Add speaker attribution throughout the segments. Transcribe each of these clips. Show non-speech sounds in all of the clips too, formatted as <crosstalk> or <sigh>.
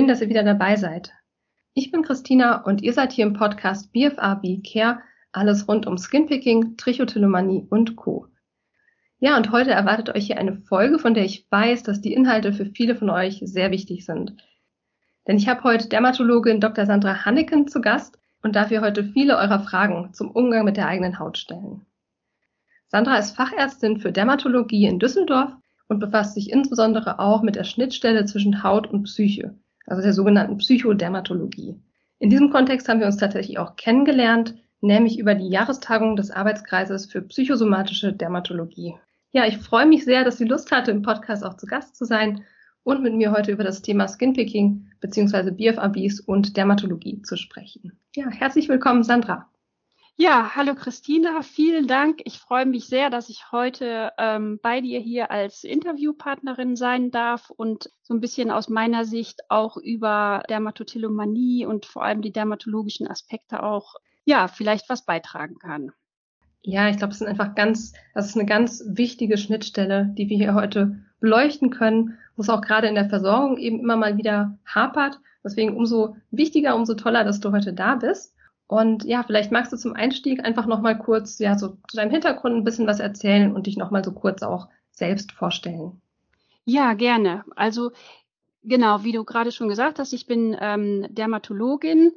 Speaker 1: Schön, dass ihr wieder dabei seid. Ich bin Christina und ihr seid hier im Podcast BFAB Care, alles rund um Skinpicking, Trichotillomanie und Co. Ja, und heute erwartet euch hier eine Folge, von der ich weiß, dass die Inhalte für viele von euch sehr wichtig sind. Denn ich habe heute Dermatologin Dr. Sandra Hanneken zu Gast und darf ihr heute viele eurer Fragen zum Umgang mit der eigenen Haut stellen. Sandra ist Fachärztin für Dermatologie in Düsseldorf und befasst sich insbesondere auch mit der Schnittstelle zwischen Haut und Psyche, also der sogenannten Psychodermatologie. In diesem Kontext haben wir uns tatsächlich auch kennengelernt, nämlich über die Jahrestagung des Arbeitskreises für psychosomatische Dermatologie. Ja, ich freue mich sehr, dass sie Lust hatte, im Podcast auch zu Gast zu sein und mit mir heute über das Thema Skinpicking bzw. BFABs und Dermatologie zu sprechen. Ja, herzlich willkommen, Sandra.
Speaker 2: Ja, hallo Christina, vielen Dank. Ich freue mich sehr, dass ich heute ähm, bei dir hier als Interviewpartnerin sein darf und so ein bisschen aus meiner Sicht auch über Dermatotillomanie und vor allem die dermatologischen Aspekte auch, ja, vielleicht was beitragen kann.
Speaker 1: Ja, ich glaube, es sind einfach ganz, das ist eine ganz wichtige Schnittstelle, die wir hier heute beleuchten können, wo es auch gerade in der Versorgung eben immer mal wieder hapert. Deswegen umso wichtiger, umso toller, dass du heute da bist. Und ja, vielleicht magst du zum Einstieg einfach nochmal kurz, ja, so zu deinem Hintergrund ein bisschen was erzählen und dich nochmal so kurz auch selbst vorstellen.
Speaker 2: Ja, gerne. Also genau, wie du gerade schon gesagt hast, ich bin ähm, Dermatologin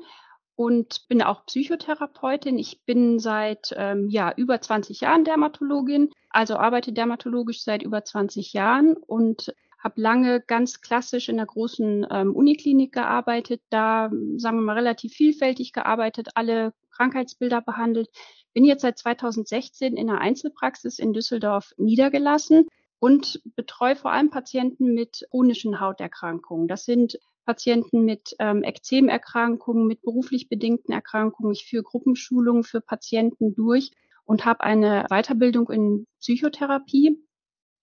Speaker 2: und bin auch Psychotherapeutin. Ich bin seit ähm, ja über 20 Jahren Dermatologin, also arbeite dermatologisch seit über 20 Jahren und habe lange ganz klassisch in der großen ähm, Uniklinik gearbeitet, da, sagen wir mal, relativ vielfältig gearbeitet, alle Krankheitsbilder behandelt. Bin jetzt seit 2016 in der Einzelpraxis in Düsseldorf niedergelassen und betreue vor allem Patienten mit chronischen Hauterkrankungen. Das sind Patienten mit ähm, Ekzemerkrankungen, mit beruflich bedingten Erkrankungen. Ich führe Gruppenschulungen für Patienten durch und habe eine Weiterbildung in Psychotherapie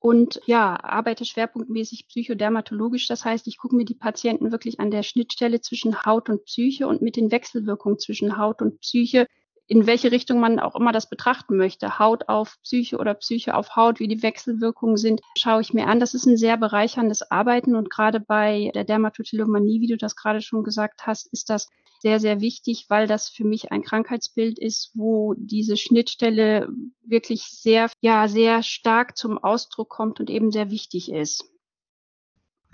Speaker 2: und ja, arbeite schwerpunktmäßig psychodermatologisch. Das heißt, ich gucke mir die Patienten wirklich an der Schnittstelle zwischen Haut und Psyche und mit den Wechselwirkungen zwischen Haut und Psyche, in welche Richtung man auch immer das betrachten möchte. Haut auf Psyche oder Psyche auf Haut, wie die Wechselwirkungen sind, schaue ich mir an. Das ist ein sehr bereicherndes Arbeiten und gerade bei der Dermatotillomanie, wie du das gerade schon gesagt hast, ist das sehr, sehr wichtig, weil das für mich ein Krankheitsbild ist, wo diese Schnittstelle wirklich sehr, ja, sehr stark zum Ausdruck kommt und eben sehr wichtig ist.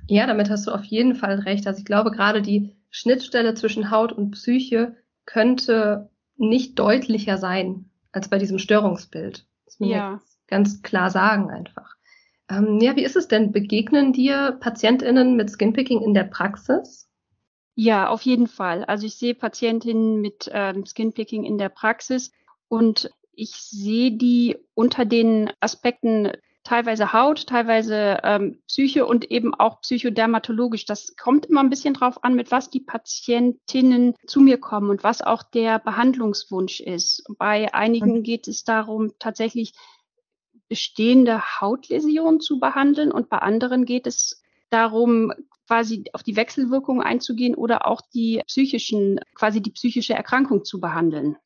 Speaker 1: Ja, damit hast du auf jeden Fall recht. Also ich glaube, gerade die Schnittstelle zwischen Haut und Psyche könnte nicht deutlicher sein als bei diesem Störungsbild. Das muss ja. ganz klar sagen einfach. Ähm, ja, wie ist es denn? Begegnen dir PatientInnen mit Skinpicking in der Praxis?
Speaker 2: Ja, auf jeden Fall. Also ich sehe Patientinnen mit ähm, Skinpicking in der Praxis und ich sehe die unter den Aspekten teilweise Haut, teilweise ähm, Psyche und eben auch psychodermatologisch. Das kommt immer ein bisschen drauf an, mit was die Patientinnen zu mir kommen und was auch der Behandlungswunsch ist. Bei einigen mhm. geht es darum, tatsächlich bestehende Hautläsionen zu behandeln und bei anderen geht es darum, quasi auf die Wechselwirkung einzugehen oder auch die psychischen, quasi die psychische Erkrankung zu behandeln.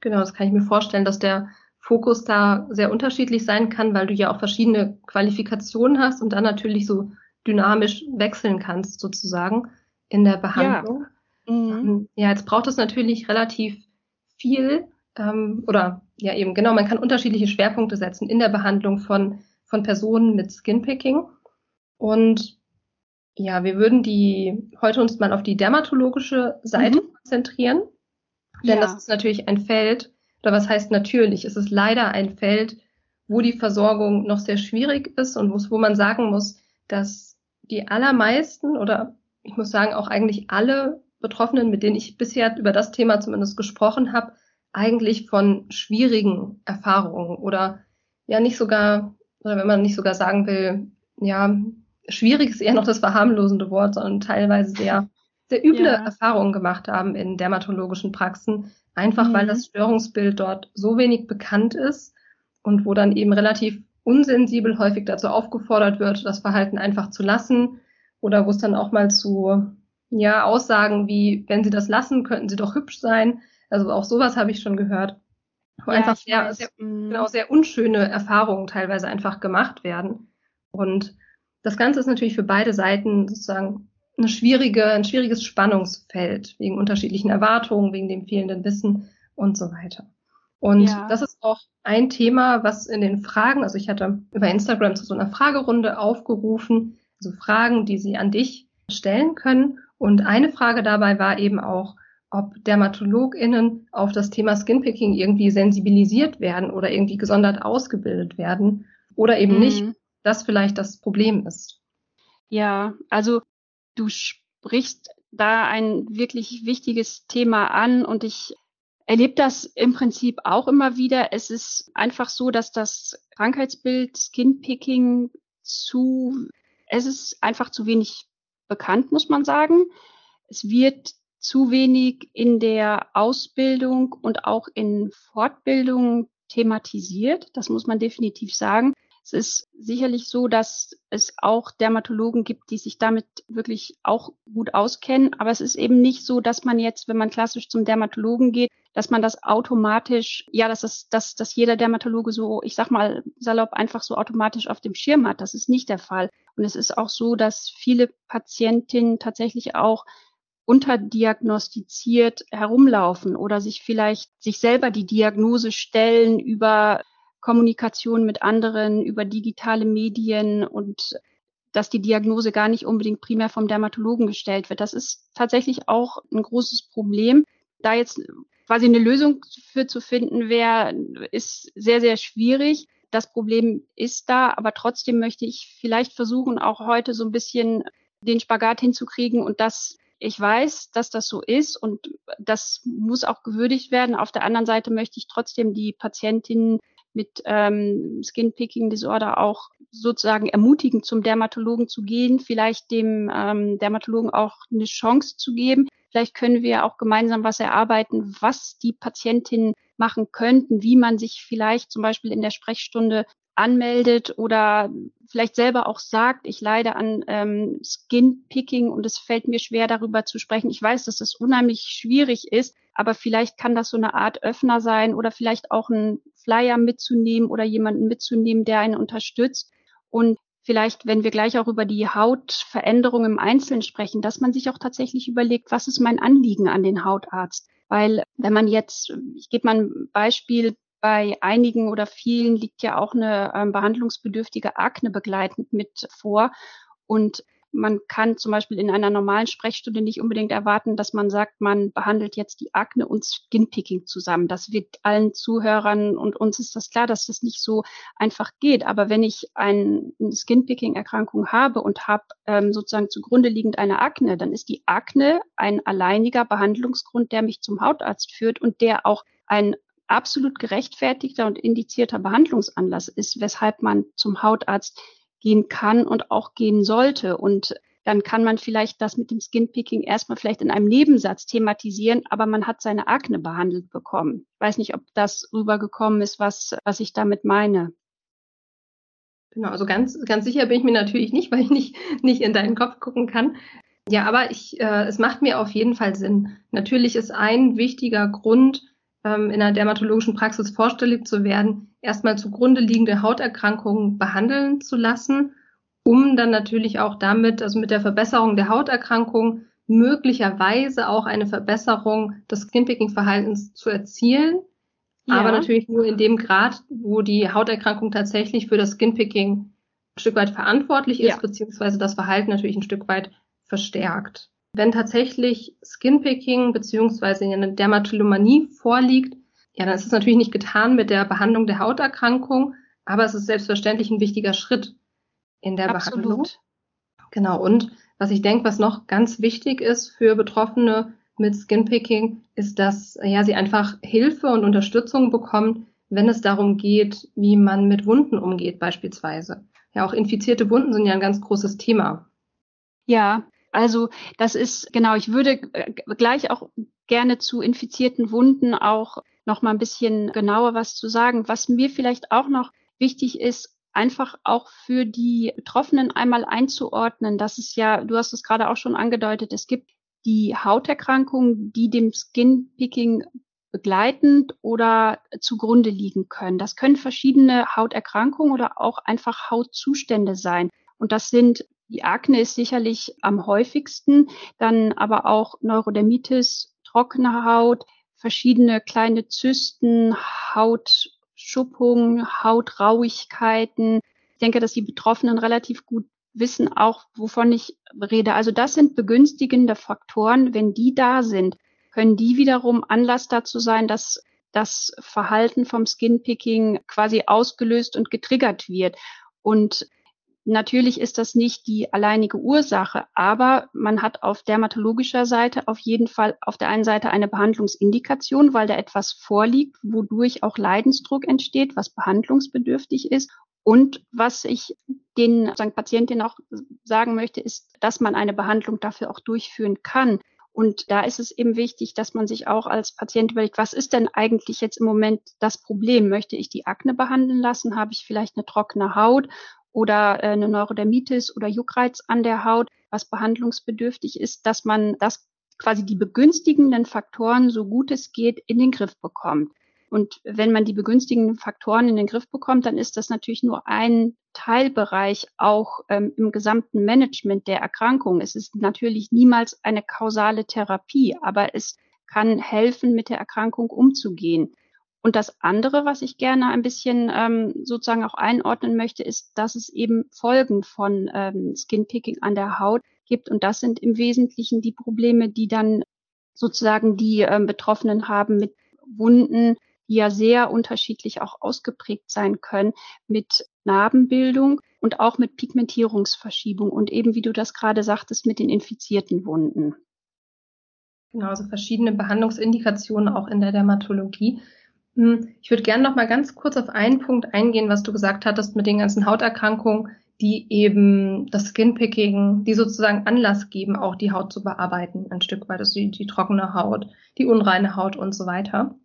Speaker 1: Genau, das kann ich mir vorstellen, dass der Fokus da sehr unterschiedlich sein kann, weil du ja auch verschiedene Qualifikationen hast und dann natürlich so dynamisch wechseln kannst sozusagen in der Behandlung. Ja, mhm. Ähm, ja jetzt braucht es natürlich relativ viel ähm, oder ja eben genau, man kann unterschiedliche Schwerpunkte setzen in der Behandlung von, von Personen mit Skinpicking. Und ja, wir würden die heute uns mal auf die dermatologische Seite mhm. konzentrieren. Denn ja. das ist natürlich ein Feld, oder was heißt natürlich, es ist leider ein Feld, wo die Versorgung noch sehr schwierig ist und wo man sagen muss, dass die allermeisten oder ich muss sagen auch eigentlich alle Betroffenen, mit denen ich bisher über das Thema zumindest gesprochen habe, eigentlich von schwierigen Erfahrungen oder ja nicht sogar, oder wenn man nicht sogar sagen will, ja, schwierig ist eher noch das verharmlosende Wort, sondern teilweise sehr, sehr üble ja. Erfahrungen gemacht haben in dermatologischen Praxen, einfach mhm. weil das Störungsbild dort so wenig bekannt ist und wo dann eben relativ unsensibel häufig dazu aufgefordert wird, das Verhalten einfach zu lassen oder wo es dann auch mal zu ja, Aussagen wie, wenn Sie das lassen, könnten Sie doch hübsch sein. Also auch sowas habe ich schon gehört. Wo ja, einfach sehr, sehr, mhm. genau, sehr unschöne Erfahrungen teilweise einfach gemacht werden. Und das Ganze ist natürlich für beide Seiten sozusagen eine schwierige, ein schwieriges Spannungsfeld wegen unterschiedlichen Erwartungen, wegen dem fehlenden Wissen und so weiter. Und ja. das ist auch ein Thema, was in den Fragen, also ich hatte über Instagram zu so einer Fragerunde aufgerufen, also Fragen, die Sie an dich stellen können. Und eine Frage dabei war eben auch, ob DermatologInnen auf das Thema Skinpicking irgendwie sensibilisiert werden oder irgendwie gesondert ausgebildet werden oder eben mhm. nicht, das vielleicht das Problem ist.
Speaker 2: Ja, also du sprichst da ein wirklich wichtiges Thema an und ich erlebe das im Prinzip auch immer wieder. Es ist einfach so, dass das Krankheitsbild Skinpicking zu, es ist einfach zu wenig bekannt, muss man sagen. Es wird zu wenig in der Ausbildung und auch in Fortbildung thematisiert. Das muss man definitiv sagen. Es ist sicherlich so, dass es auch Dermatologen gibt, die sich damit wirklich auch gut auskennen. Aber es ist eben nicht so, dass man jetzt, wenn man klassisch zum Dermatologen geht, dass man das automatisch, ja, dass das, dass, dass jeder Dermatologe so, ich sag mal, salopp einfach so automatisch auf dem Schirm hat. Das ist nicht der Fall. Und es ist auch so, dass viele Patientinnen tatsächlich auch unterdiagnostiziert herumlaufen oder sich vielleicht sich selber die Diagnose stellen über Kommunikation mit anderen, über digitale Medien und dass die Diagnose gar nicht unbedingt primär vom Dermatologen gestellt wird. Das ist tatsächlich auch ein großes Problem. Da jetzt quasi eine Lösung für zu finden wäre, ist sehr, sehr schwierig. Das Problem ist da, aber trotzdem möchte ich vielleicht versuchen, auch heute so ein bisschen den Spagat hinzukriegen und das ich weiß, dass das so ist und das muss auch gewürdigt werden. Auf der anderen Seite möchte ich trotzdem die Patientinnen mit ähm, Skin Picking Disorder auch sozusagen ermutigen, zum Dermatologen zu gehen, vielleicht dem ähm, Dermatologen auch eine Chance zu geben. Vielleicht können wir auch gemeinsam was erarbeiten, was die Patientinnen machen könnten, wie man sich vielleicht zum Beispiel in der Sprechstunde anmeldet oder vielleicht selber auch sagt, ich leide an ähm, Skin-Picking und es fällt mir schwer, darüber zu sprechen. Ich weiß, dass es unheimlich schwierig ist, aber vielleicht kann das so eine Art Öffner sein oder vielleicht auch ein Flyer mitzunehmen oder jemanden mitzunehmen, der einen unterstützt. Und vielleicht, wenn wir gleich auch über die Hautveränderung im Einzelnen sprechen, dass man sich auch tatsächlich überlegt, was ist mein Anliegen an den Hautarzt? Weil wenn man jetzt, ich gebe mal ein Beispiel, bei einigen oder vielen liegt ja auch eine ähm, behandlungsbedürftige Akne begleitend mit vor. Und man kann zum Beispiel in einer normalen Sprechstunde nicht unbedingt erwarten, dass man sagt, man behandelt jetzt die Akne und Skinpicking zusammen. Das wird allen Zuhörern und uns ist das klar, dass das nicht so einfach geht. Aber wenn ich ein, eine Skinpicking-Erkrankung habe und habe ähm, sozusagen zugrunde liegend eine Akne, dann ist die Akne ein alleiniger Behandlungsgrund, der mich zum Hautarzt führt und der auch ein absolut gerechtfertigter und indizierter Behandlungsanlass ist, weshalb man zum Hautarzt gehen kann und auch gehen sollte. Und dann kann man vielleicht das mit dem Skinpicking erstmal vielleicht in einem Nebensatz thematisieren, aber man hat seine Akne behandelt bekommen. Ich weiß nicht, ob das rübergekommen ist, was, was ich damit meine.
Speaker 1: Genau, also ganz, ganz sicher bin ich mir natürlich nicht, <laughs> weil ich nicht, nicht in deinen Kopf gucken kann. Ja, aber ich, äh, es macht mir auf jeden Fall Sinn. Natürlich ist ein wichtiger Grund, ähm, in einer dermatologischen Praxis vorstellig zu werden, erstmal zugrunde liegende Hauterkrankungen behandeln zu lassen, um dann natürlich auch damit, also mit der Verbesserung der Hauterkrankung, möglicherweise auch eine Verbesserung des Skinpicking-Verhaltens zu erzielen. Ja. Aber natürlich nur in dem Grad, wo die Hauterkrankung tatsächlich für das Skinpicking ein Stück weit verantwortlich ist, ja. beziehungsweise das Verhalten natürlich ein Stück weit verstärkt. Wenn tatsächlich Skinpicking beziehungsweise eine Dermatillomanie vorliegt, ja, dann ist es natürlich nicht getan mit der Behandlung der Hauterkrankung, aber es ist selbstverständlich ein wichtiger Schritt in der Absolut. Behandlung. Genau. Und was ich denke, was noch ganz wichtig ist für Betroffene mit Skinpicking, ist, dass ja sie einfach Hilfe und Unterstützung bekommen, wenn es darum geht, wie man mit Wunden umgeht, beispielsweise. Ja, auch infizierte Wunden sind ja ein ganz großes Thema.
Speaker 2: Ja, also das ist genau, ich würde äh, gleich auch gerne zu infizierten Wunden auch noch mal ein bisschen genauer was zu sagen. Was mir vielleicht auch noch wichtig ist, einfach auch für die Betroffenen einmal einzuordnen, dass es ja, du hast es gerade auch schon angedeutet, es gibt die Hauterkrankungen, die dem Skinpicking begleitend oder zugrunde liegen können. Das können verschiedene Hauterkrankungen oder auch einfach Hautzustände sein. Und das sind Die Akne ist sicherlich am häufigsten, dann aber auch Neurodermitis, trockene Haut, verschiedene kleine Zysten, Hautschuppungen, Hautrauigkeiten. Ich denke, dass die Betroffenen relativ gut wissen auch, wovon ich rede. Also das sind begünstigende Faktoren. Wenn die da sind, können die wiederum Anlass dazu sein, dass das Verhalten vom Skinpicking quasi ausgelöst und getriggert wird. Und natürlich ist das nicht die alleinige Ursache, aber man hat auf dermatologischer Seite auf jeden Fall auf der einen Seite eine Behandlungsindikation, weil da etwas vorliegt, wodurch auch Leidensdruck entsteht, was behandlungsbedürftig ist. Und was ich den Patientinnen auch sagen möchte, ist, dass man eine Behandlung dafür auch durchführen kann. Und da ist es eben wichtig, dass man sich auch als Patient überlegt, was ist denn eigentlich jetzt im Moment das Problem? Möchte ich die Akne behandeln lassen? Habe ich vielleicht eine trockene Haut oder äh, eine Neurodermitis oder Juckreiz an der Haut, was behandlungsbedürftig ist, dass man das quasi die begünstigenden Faktoren so gut es geht in den Griff bekommt. Und wenn man die begünstigenden Faktoren in den Griff bekommt, dann ist das natürlich nur ein Teilbereich auch ähm, im gesamten Management der Erkrankung. Es ist natürlich niemals eine kausale Therapie, aber es kann helfen, mit der Erkrankung umzugehen. Und das andere, was ich gerne ein bisschen ähm, sozusagen auch einordnen möchte, ist, dass es eben Folgen von ähm, Skinpicking an der Haut gibt. Und das sind im Wesentlichen die Probleme, die dann sozusagen die ähm, Betroffenen haben mit Wunden, die ja sehr unterschiedlich auch ausgeprägt sein können mit Narbenbildung und auch mit Pigmentierungsverschiebung und eben, wie du das gerade sagtest, mit den infizierten Wunden.
Speaker 1: Genau, also verschiedene Behandlungsindikationen auch in der Dermatologie. Hm, ich würde gerne noch mal ganz kurz auf einen Punkt eingehen, was du gesagt hattest mit den ganzen Hauterkrankungen, die eben das Skinpicking, die sozusagen Anlass geben, auch die Haut zu bearbeiten, ein Stück weit, also die, die trockene Haut, die unreine Haut und so weiter.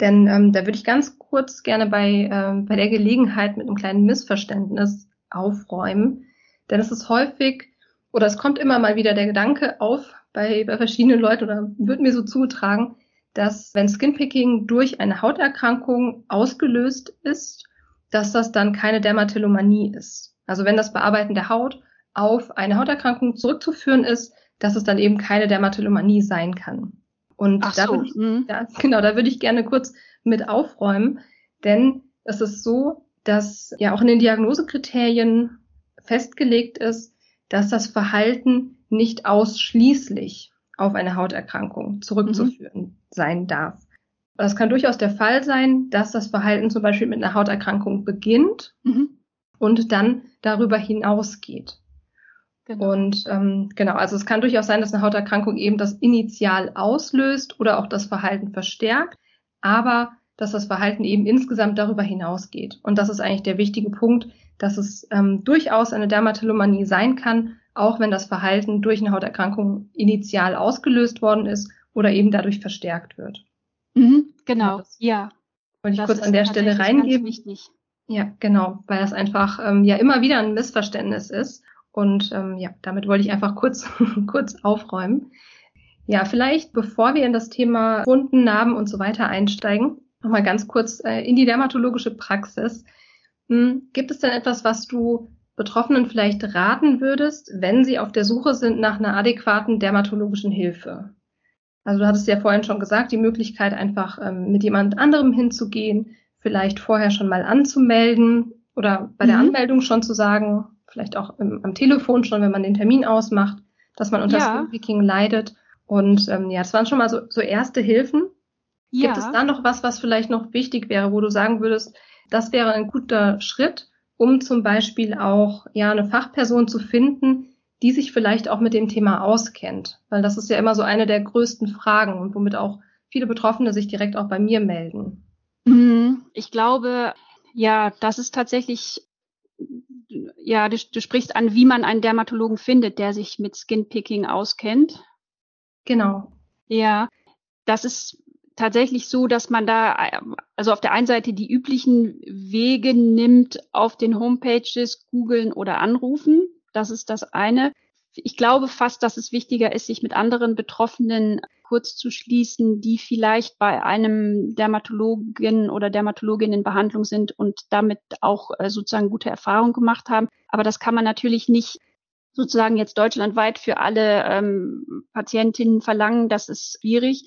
Speaker 1: Denn ähm, da würde ich ganz kurz gerne bei, ähm, bei der Gelegenheit mit einem kleinen Missverständnis aufräumen. Denn es ist häufig oder es kommt immer mal wieder der Gedanke auf bei, bei verschiedenen Leuten oder wird mir so zugetragen, dass wenn Skinpicking durch eine Hauterkrankung ausgelöst ist, dass das dann keine Dermatillomanie ist. Also wenn das Bearbeiten der Haut auf eine Hauterkrankung zurückzuführen ist, dass es dann eben keine Dermatillomanie sein kann. Und Ach da so. würde ich, mhm. <laughs> ja, genau, da würde ich gerne kurz mit aufräumen, denn es ist so, dass ja auch in den Diagnosekriterien festgelegt ist, dass das Verhalten nicht ausschließlich auf eine Hauterkrankung zurückzuführen mhm. sein darf. Es kann durchaus der Fall sein, dass das Verhalten zum Beispiel mit einer Hauterkrankung beginnt mhm. und dann darüber hinausgeht. Genau. Und ähm, genau, also es kann durchaus sein, dass eine Hauterkrankung eben das initial auslöst oder auch das Verhalten verstärkt, aber dass das Verhalten eben insgesamt darüber hinausgeht. Und das ist eigentlich der wichtige Punkt, dass es ähm, durchaus eine Dermatillomanie sein kann, auch wenn das Verhalten durch eine Hauterkrankung initial ausgelöst worden ist oder eben dadurch verstärkt wird.
Speaker 2: Mhm, genau, das ja.
Speaker 1: Wollte ich das kurz an der Stelle reingeben. Ja, genau, weil das einfach ähm, ja immer wieder ein Missverständnis ist und ähm, ja, damit wollte ich einfach kurz, <laughs> kurz aufräumen. Ja, vielleicht bevor wir in das Thema Wunden, Narben und so weiter einsteigen, nochmal ganz kurz äh, in die dermatologische Praxis. Hm, gibt es denn etwas, was du Betroffenen vielleicht raten würdest, wenn sie auf der Suche sind nach einer adäquaten dermatologischen Hilfe? Also du hattest ja vorhin schon gesagt, die Möglichkeit einfach ähm, mit jemand anderem hinzugehen, vielleicht vorher schon mal anzumelden oder bei mhm. der Anmeldung schon zu sagen, vielleicht auch im, am Telefon schon, wenn man den Termin ausmacht, dass man unter ja. Speaking leidet. Und ähm, ja, das waren schon mal so, so erste Hilfen. Ja. Gibt es da noch was, was vielleicht noch wichtig wäre, wo du sagen würdest, das wäre ein guter Schritt, um zum Beispiel auch ja eine Fachperson zu finden, die sich vielleicht auch mit dem Thema auskennt, weil das ist ja immer so eine der größten Fragen und womit auch viele Betroffene sich direkt auch bei mir melden.
Speaker 2: Mhm. Ich glaube, ja, das ist tatsächlich ja, du, du sprichst an, wie man einen Dermatologen findet, der sich mit Skinpicking auskennt.
Speaker 1: Genau.
Speaker 2: Ja, das ist tatsächlich so, dass man da also auf der einen Seite die üblichen Wege nimmt auf den Homepages, googeln oder anrufen. Das ist das eine. Ich glaube fast, dass es wichtiger ist, sich mit anderen Betroffenen kurz zu schließen, die vielleicht bei einem Dermatologen oder Dermatologin in Behandlung sind und damit auch äh, sozusagen gute Erfahrungen gemacht haben. Aber das kann man natürlich nicht sozusagen jetzt deutschlandweit für alle ähm, Patientinnen verlangen, das ist schwierig.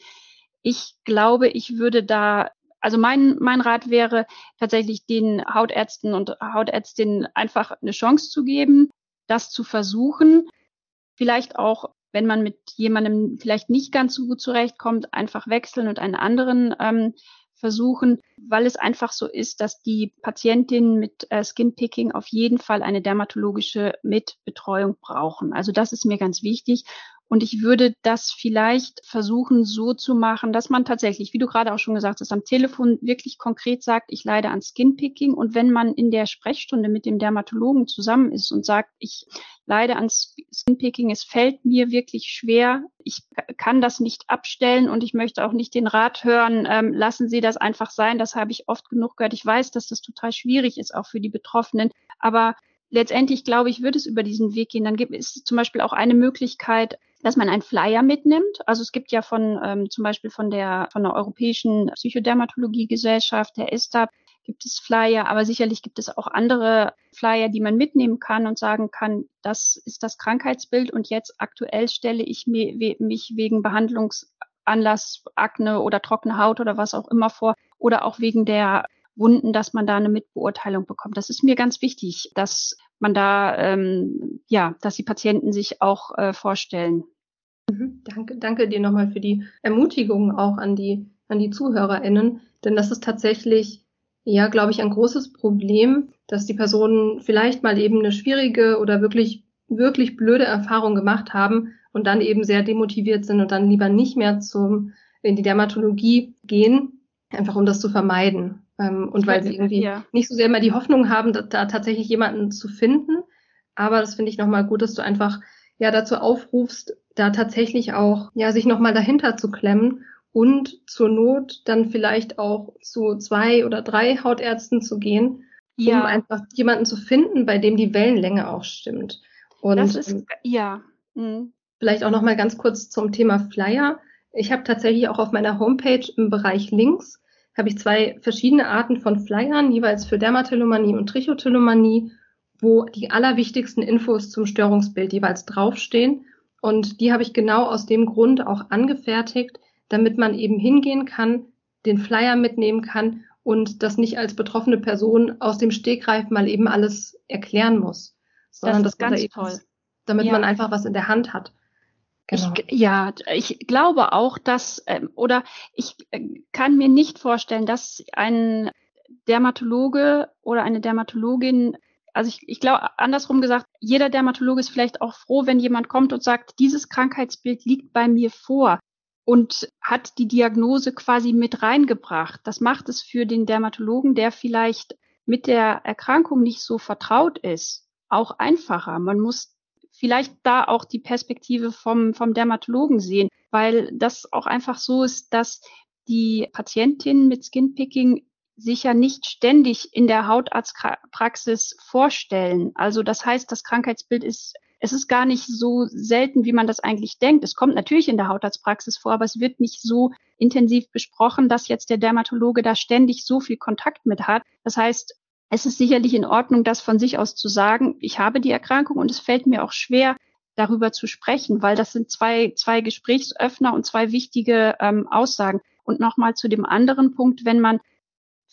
Speaker 2: Ich glaube, ich würde da, also mein, mein Rat wäre tatsächlich den Hautärzten und Hautärztinnen einfach eine Chance zu geben, das zu versuchen. Vielleicht auch, wenn man mit jemandem vielleicht nicht ganz so gut zurechtkommt, einfach wechseln und einen anderen ähm, versuchen, weil es einfach so ist, dass die Patientinnen mit äh, Skinpicking auf jeden Fall eine dermatologische Mitbetreuung brauchen. Also das ist mir ganz wichtig. Und ich würde das vielleicht versuchen so zu machen, dass man tatsächlich, wie du gerade auch schon gesagt hast, am Telefon wirklich konkret sagt, ich leide an Skinpicking. Und wenn man in der Sprechstunde mit dem Dermatologen zusammen ist und sagt, ich leide an Skinpicking, es fällt mir wirklich schwer, ich kann das nicht abstellen und ich möchte auch nicht den Rat hören, ähm, lassen Sie das einfach sein. Das habe ich oft genug gehört. Ich weiß, dass das total schwierig ist, auch für die Betroffenen. Aber letztendlich glaube ich, würde es über diesen Weg gehen. Dann gibt es zum Beispiel auch eine Möglichkeit, dass man einen Flyer mitnimmt. Also es gibt ja von ähm, zum Beispiel von der von der Europäischen Psychodermatologie-Gesellschaft, der ESTAB, gibt es Flyer, aber sicherlich gibt es auch andere Flyer, die man mitnehmen kann und sagen kann, das ist das Krankheitsbild und jetzt aktuell stelle ich mich wegen Behandlungsanlass, Akne oder trockene Haut oder was auch immer vor oder auch wegen der Wunden, dass man da eine Mitbeurteilung bekommt. Das ist mir ganz wichtig, dass man da, ähm, ja, dass die Patienten sich auch äh, vorstellen.
Speaker 1: Mhm, danke, danke dir nochmal für die Ermutigung auch an die, an die ZuhörerInnen, denn das ist tatsächlich, ja, glaube ich, ein großes Problem, dass die Personen vielleicht mal eben eine schwierige oder wirklich, wirklich blöde Erfahrung gemacht haben und dann eben sehr demotiviert sind und dann lieber nicht mehr zum, in die Dermatologie gehen, einfach um das zu vermeiden. Ähm, und weil sie irgendwie ja. nicht so sehr immer die Hoffnung haben, da, da tatsächlich jemanden zu finden. Aber das finde ich nochmal gut, dass du einfach ja dazu aufrufst, da tatsächlich auch ja sich nochmal dahinter zu klemmen und zur Not dann vielleicht auch zu zwei oder drei Hautärzten zu gehen, ja. um einfach jemanden zu finden, bei dem die Wellenlänge auch stimmt.
Speaker 2: Und das ist ähm, ja. Mhm.
Speaker 1: Vielleicht auch nochmal ganz kurz zum Thema Flyer. Ich habe tatsächlich auch auf meiner Homepage im Bereich Links habe ich zwei verschiedene Arten von Flyern, jeweils für Dermatillomanie und Trichotillomanie, wo die allerwichtigsten Infos zum Störungsbild jeweils draufstehen. Und die habe ich genau aus dem Grund auch angefertigt, damit man eben hingehen kann, den Flyer mitnehmen kann und das nicht als betroffene Person aus dem Stegreif mal eben alles erklären muss,
Speaker 2: sondern das ist ganz da toll.
Speaker 1: damit ja. man einfach was in der Hand hat.
Speaker 2: Genau. Ich, ja, ich glaube auch, dass, ähm, oder ich äh, kann mir nicht vorstellen, dass ein Dermatologe oder eine Dermatologin, also ich, ich glaube, andersrum gesagt, jeder Dermatologe ist vielleicht auch froh, wenn jemand kommt und sagt, dieses Krankheitsbild liegt bei mir vor und hat die Diagnose quasi mit reingebracht. Das macht es für den Dermatologen, der vielleicht mit der Erkrankung nicht so vertraut ist, auch einfacher. Man muss vielleicht da auch die Perspektive vom, vom Dermatologen sehen, weil das auch einfach so ist, dass die Patientinnen mit Skinpicking sich ja nicht ständig in der Hautarztpraxis vorstellen. Also das heißt, das Krankheitsbild ist, es ist gar nicht so selten, wie man das eigentlich denkt. Es kommt natürlich in der Hautarztpraxis vor, aber es wird nicht so intensiv besprochen, dass jetzt der Dermatologe da ständig so viel Kontakt mit hat. Das heißt, es ist sicherlich in Ordnung, das von sich aus zu sagen, ich habe die Erkrankung und es fällt mir auch schwer, darüber zu sprechen, weil das sind zwei, zwei Gesprächsöffner und zwei wichtige ähm, Aussagen. Und nochmal zu dem anderen Punkt, wenn man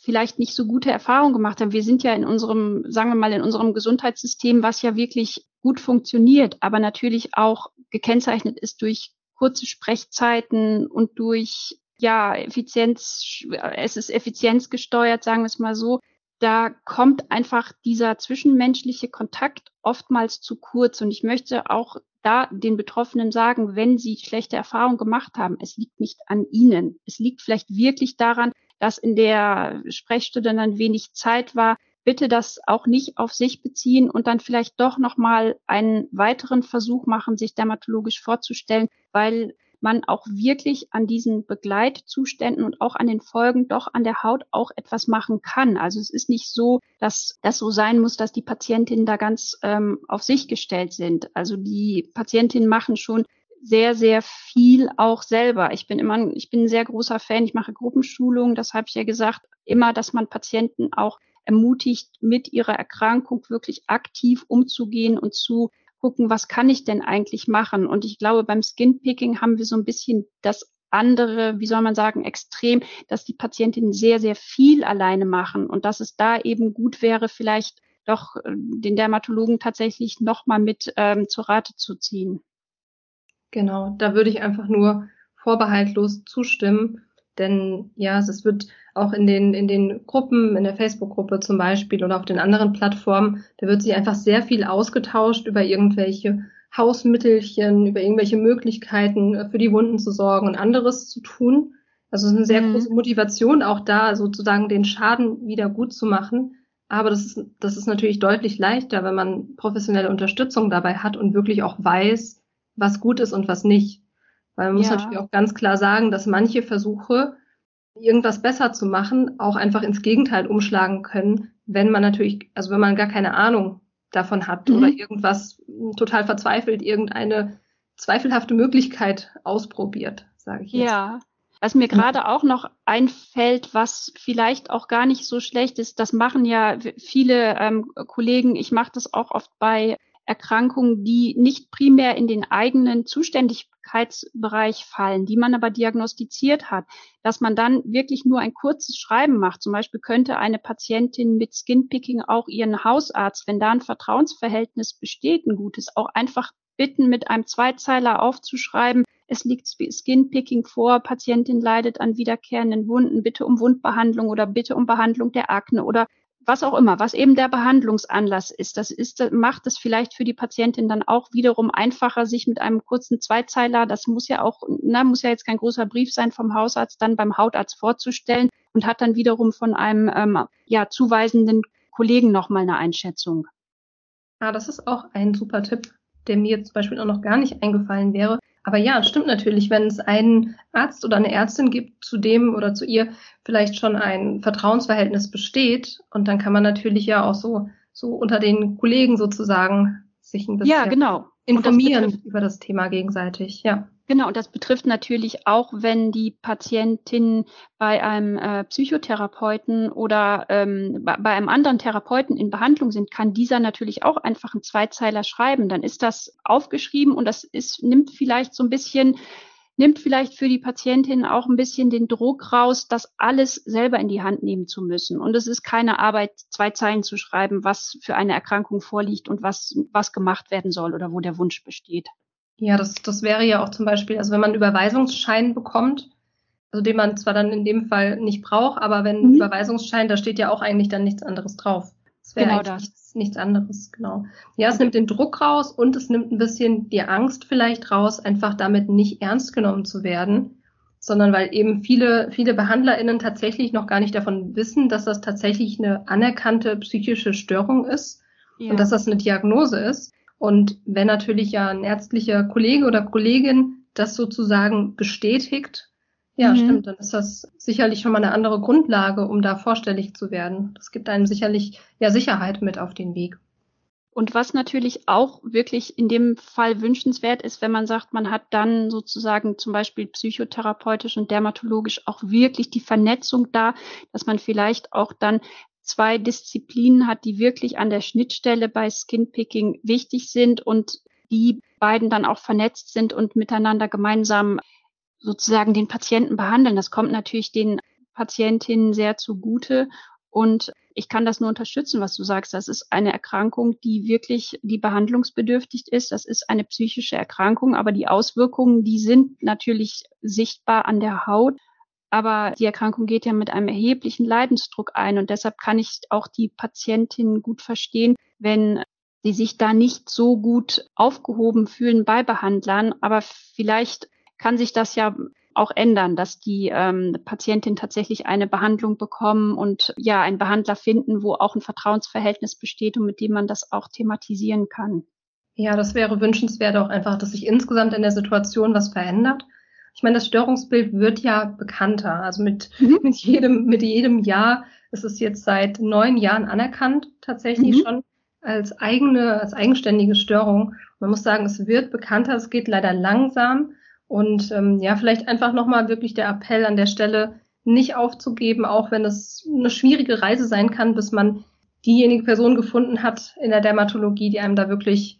Speaker 2: vielleicht nicht so gute Erfahrungen gemacht hat. Wir sind ja in unserem, sagen wir mal, in unserem Gesundheitssystem, was ja wirklich gut funktioniert, aber natürlich auch gekennzeichnet ist durch kurze Sprechzeiten und durch ja, Effizienz, es ist effizienzgesteuert, sagen wir es mal so da kommt einfach dieser zwischenmenschliche Kontakt oftmals zu kurz. Und ich möchte auch da den Betroffenen sagen, wenn sie schlechte Erfahrungen gemacht haben, es liegt nicht an ihnen. Es liegt vielleicht wirklich daran, dass in der Sprechstunde dann wenig Zeit war. Bitte das auch nicht auf sich beziehen und dann vielleicht doch nochmal einen weiteren Versuch machen, sich dermatologisch vorzustellen, weil man auch wirklich an diesen Begleitzuständen und auch an den Folgen doch an der Haut auch etwas machen kann. Also es ist nicht so, dass das so sein muss, dass die Patientinnen da ganz ähm, auf sich gestellt sind. Also die Patientinnen machen schon sehr, sehr viel auch selber. Ich bin immer, ich bin ein sehr großer Fan. Ich mache Gruppenschulungen. Das habe ich ja gesagt. Immer, dass man Patienten auch ermutigt, mit ihrer Erkrankung wirklich aktiv umzugehen und zu gucken, was kann ich denn eigentlich machen? Und ich glaube, beim Skinpicking haben wir so ein bisschen das andere, wie soll man sagen, extrem, dass die Patientinnen sehr, sehr viel alleine machen und dass es da eben gut wäre, vielleicht doch äh, den Dermatologen tatsächlich nochmal mit ähm, zur Rate zu ziehen.
Speaker 1: Genau, da würde ich einfach nur vorbehaltlos zustimmen. Denn ja, es wird auch in den, in den Gruppen, in der Facebook-Gruppe zum Beispiel oder auf den anderen Plattformen, da wird sich einfach sehr viel ausgetauscht über irgendwelche Hausmittelchen, über irgendwelche Möglichkeiten äh, für die Wunden zu sorgen und anderes zu tun. Also es ist eine sehr mhm. große Motivation auch da, sozusagen den Schaden wieder gut zu machen. Aber das ist, das ist natürlich deutlich leichter, wenn man professionelle Unterstützung dabei hat und wirklich auch weiß, was gut ist und was nicht. Weil man muss natürlich auch ganz klar sagen, dass manche Versuche, irgendwas besser zu machen, auch einfach ins Gegenteil umschlagen können, wenn man natürlich, also wenn man gar keine Ahnung davon hat mhm. oder irgendwas total verzweifelt, irgendeine zweifelhafte Möglichkeit ausprobiert, sage ich jetzt.
Speaker 2: Ja. Was mir gerade auch noch einfällt, was vielleicht auch gar nicht so schlecht ist, das machen ja viele ähm, Kollegen, ich mache das auch oft bei Erkrankungen, die nicht primär in den eigenen Zuständigkeitsbereich fallen, die man aber diagnostiziert hat, dass man dann wirklich nur ein kurzes Schreiben macht. Zum Beispiel könnte eine Patientin mit Skinpicking auch ihren Hausarzt, wenn da ein Vertrauensverhältnis besteht, ein gutes, auch einfach bitten, mit einem Zweizeiler aufzuschreiben, es liegt Skinpicking vor, Patientin leidet an wiederkehrenden Wunden, bitte um Wundbehandlung oder bitte um Behandlung der Akne oder was auch immer, was eben der Behandlungsanlass ist, das ist, macht es vielleicht für die Patientin dann auch wiederum einfacher, sich mit einem kurzen Zweizeiler, das muss ja auch, na, muss ja jetzt kein großer Brief sein vom Hausarzt, dann beim Hautarzt vorzustellen und hat dann wiederum von einem ähm, ja, zuweisenden Kollegen nochmal eine Einschätzung.
Speaker 1: Ja, das ist auch ein super Tipp, der mir zum Beispiel auch noch gar nicht eingefallen wäre. Aber ja, stimmt natürlich, wenn es einen Arzt oder eine Ärztin gibt, zu dem oder zu ihr vielleicht schon ein Vertrauensverhältnis besteht. Und dann kann man natürlich ja auch so, so unter den Kollegen sozusagen sich ein bisschen
Speaker 2: ja, genau.
Speaker 1: informieren das über das Thema gegenseitig. Ja.
Speaker 2: Genau, und das betrifft natürlich auch, wenn die Patientin bei einem äh, Psychotherapeuten oder ähm, bei, einem anderen Therapeuten in Behandlung sind, kann dieser natürlich auch einfach einen Zweizeiler schreiben. Dann ist das aufgeschrieben und das ist, nimmt vielleicht so ein bisschen nimmt vielleicht für die Patientin auch ein bisschen den Druck raus, das alles selber in die Hand nehmen zu müssen. Und es ist keine Arbeit, zwei Zeilen zu schreiben, was für eine Erkrankung vorliegt und was, was gemacht werden soll oder wo der Wunsch besteht.
Speaker 1: Ja, das, das wäre ja auch zum Beispiel, also wenn man einen Überweisungsschein bekommt, also den man zwar dann in dem Fall nicht braucht, aber wenn mhm. Überweisungsschein, da steht ja auch eigentlich dann nichts anderes drauf. Das wäre genau das. Nichts, nichts anderes, genau. Ja, es nimmt den Druck raus und es nimmt ein bisschen die Angst vielleicht raus, einfach damit nicht ernst genommen zu werden, sondern weil eben viele, viele BehandlerInnen tatsächlich noch gar nicht davon wissen, dass das tatsächlich eine anerkannte psychische Störung ist ja. und dass das eine Diagnose ist. Und wenn natürlich ja ein ärztlicher Kollege oder Kollegin das sozusagen bestätigt, ja, mhm. stimmt, dann ist das sicherlich schon mal eine andere Grundlage, um da vorstellig zu werden. Das gibt einem sicherlich ja Sicherheit mit auf den Weg.
Speaker 2: Und was natürlich auch wirklich in dem Fall wünschenswert ist, wenn man sagt, man hat dann sozusagen zum Beispiel psychotherapeutisch und dermatologisch auch wirklich die Vernetzung da, dass man vielleicht auch dann zwei Disziplinen hat, die wirklich an der Schnittstelle bei Skinpicking wichtig sind und die beiden dann auch vernetzt sind und miteinander gemeinsam sozusagen den Patienten behandeln. Das kommt natürlich den Patientinnen sehr zugute und ich kann das nur unterstützen, was du sagst. Das ist eine Erkrankung, die wirklich, die behandlungsbedürftig ist. Das ist eine psychische Erkrankung, aber die Auswirkungen, die sind natürlich sichtbar an der Haut. Aber die Erkrankung geht ja mit einem erheblichen Leidensdruck ein und deshalb kann ich auch die Patientin gut verstehen, wenn sie sich da nicht so gut aufgehoben fühlen bei Behandlern. Aber vielleicht kann sich das ja auch ändern, dass die ähm, Patientin tatsächlich eine Behandlung bekommen und ja, einen Behandler finden, wo auch ein Vertrauensverhältnis besteht und mit dem man das auch thematisieren kann.
Speaker 1: Ja, das wäre wünschenswert auch einfach, dass sich insgesamt in der Situation was verändert ich meine, das Störungsbild wird ja bekannter. Also mit, mhm. <laughs> mit jedem, mit jedem Jahr ist es jetzt seit neun Jahren anerkannt, tatsächlich mhm. schon als eigene, als eigenständige Störung. Man muss sagen, es wird bekannter, es geht leider langsam. Und ähm, ja, vielleicht einfach nochmal wirklich der Appell an der Stelle, nicht aufzugeben, auch wenn es eine schwierige Reise sein kann, bis man diejenige Person gefunden hat in der Dermatologie, die einem da wirklich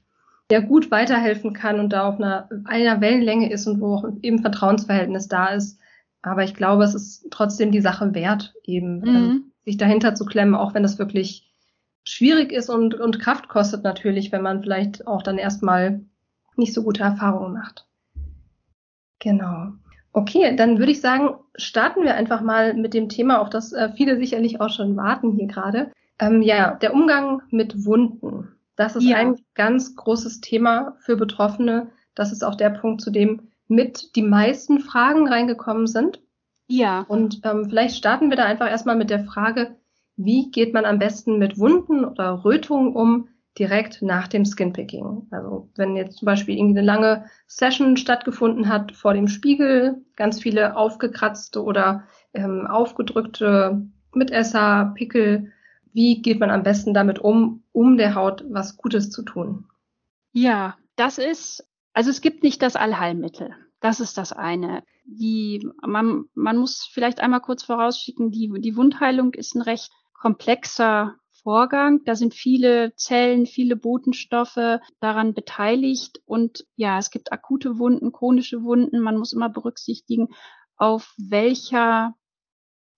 Speaker 1: der gut weiterhelfen kann und da auf einer, einer Wellenlänge ist und wo auch eben Vertrauensverhältnis da ist. Aber ich glaube, es ist trotzdem die Sache wert, eben mhm. ähm, sich dahinter zu klemmen, auch wenn das wirklich schwierig ist und, und Kraft kostet natürlich, wenn man vielleicht auch dann erstmal nicht so gute Erfahrungen macht. Genau. Okay, dann würde ich sagen, starten wir einfach mal mit dem Thema, auf das äh, viele sicherlich auch schon warten hier gerade. Ähm, ja, der Umgang mit Wunden. Das ist ja. ein ganz großes Thema für Betroffene. Das ist auch der Punkt, zu dem mit die meisten Fragen reingekommen sind.
Speaker 2: Ja.
Speaker 1: Und ähm, vielleicht starten wir da einfach erstmal mit der Frage, wie geht man am besten mit Wunden oder Rötungen um, direkt nach dem Skinpicking. Also wenn jetzt zum Beispiel irgendwie eine lange Session stattgefunden hat vor dem Spiegel, ganz viele aufgekratzte oder ähm, aufgedrückte Mitesser, Pickel, wie geht man am besten damit um, um der Haut was Gutes zu tun?
Speaker 2: Ja, das ist, also es gibt nicht das Allheilmittel. Das ist das eine. Die, man, man muss vielleicht einmal kurz vorausschicken, die, die Wundheilung ist ein recht komplexer Vorgang. Da sind viele Zellen, viele Botenstoffe daran beteiligt und ja, es gibt akute Wunden, chronische Wunden. Man muss immer berücksichtigen, auf welcher,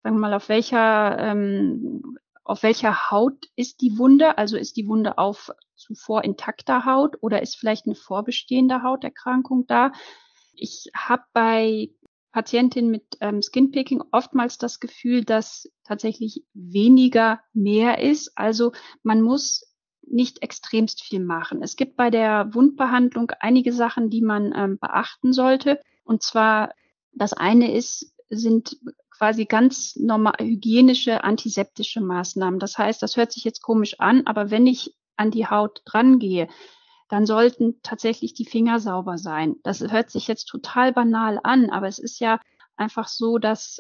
Speaker 2: sagen wir mal, auf welcher, ähm, auf welcher Haut ist die Wunde? Also ist die Wunde auf zuvor intakter Haut oder ist vielleicht eine vorbestehende Hauterkrankung da? Ich habe bei Patientin mit ähm, Skinpicking oftmals das Gefühl, dass tatsächlich weniger mehr ist. Also man muss nicht extremst viel machen. Es gibt bei der Wundbehandlung einige Sachen, die man ähm, beachten sollte. Und zwar das eine ist, sind quasi ganz normal hygienische antiseptische Maßnahmen. Das heißt, das hört sich jetzt komisch an, aber wenn ich an die Haut drangehe, dann sollten tatsächlich die Finger sauber sein. Das hört sich jetzt total banal an, aber es ist ja einfach so, dass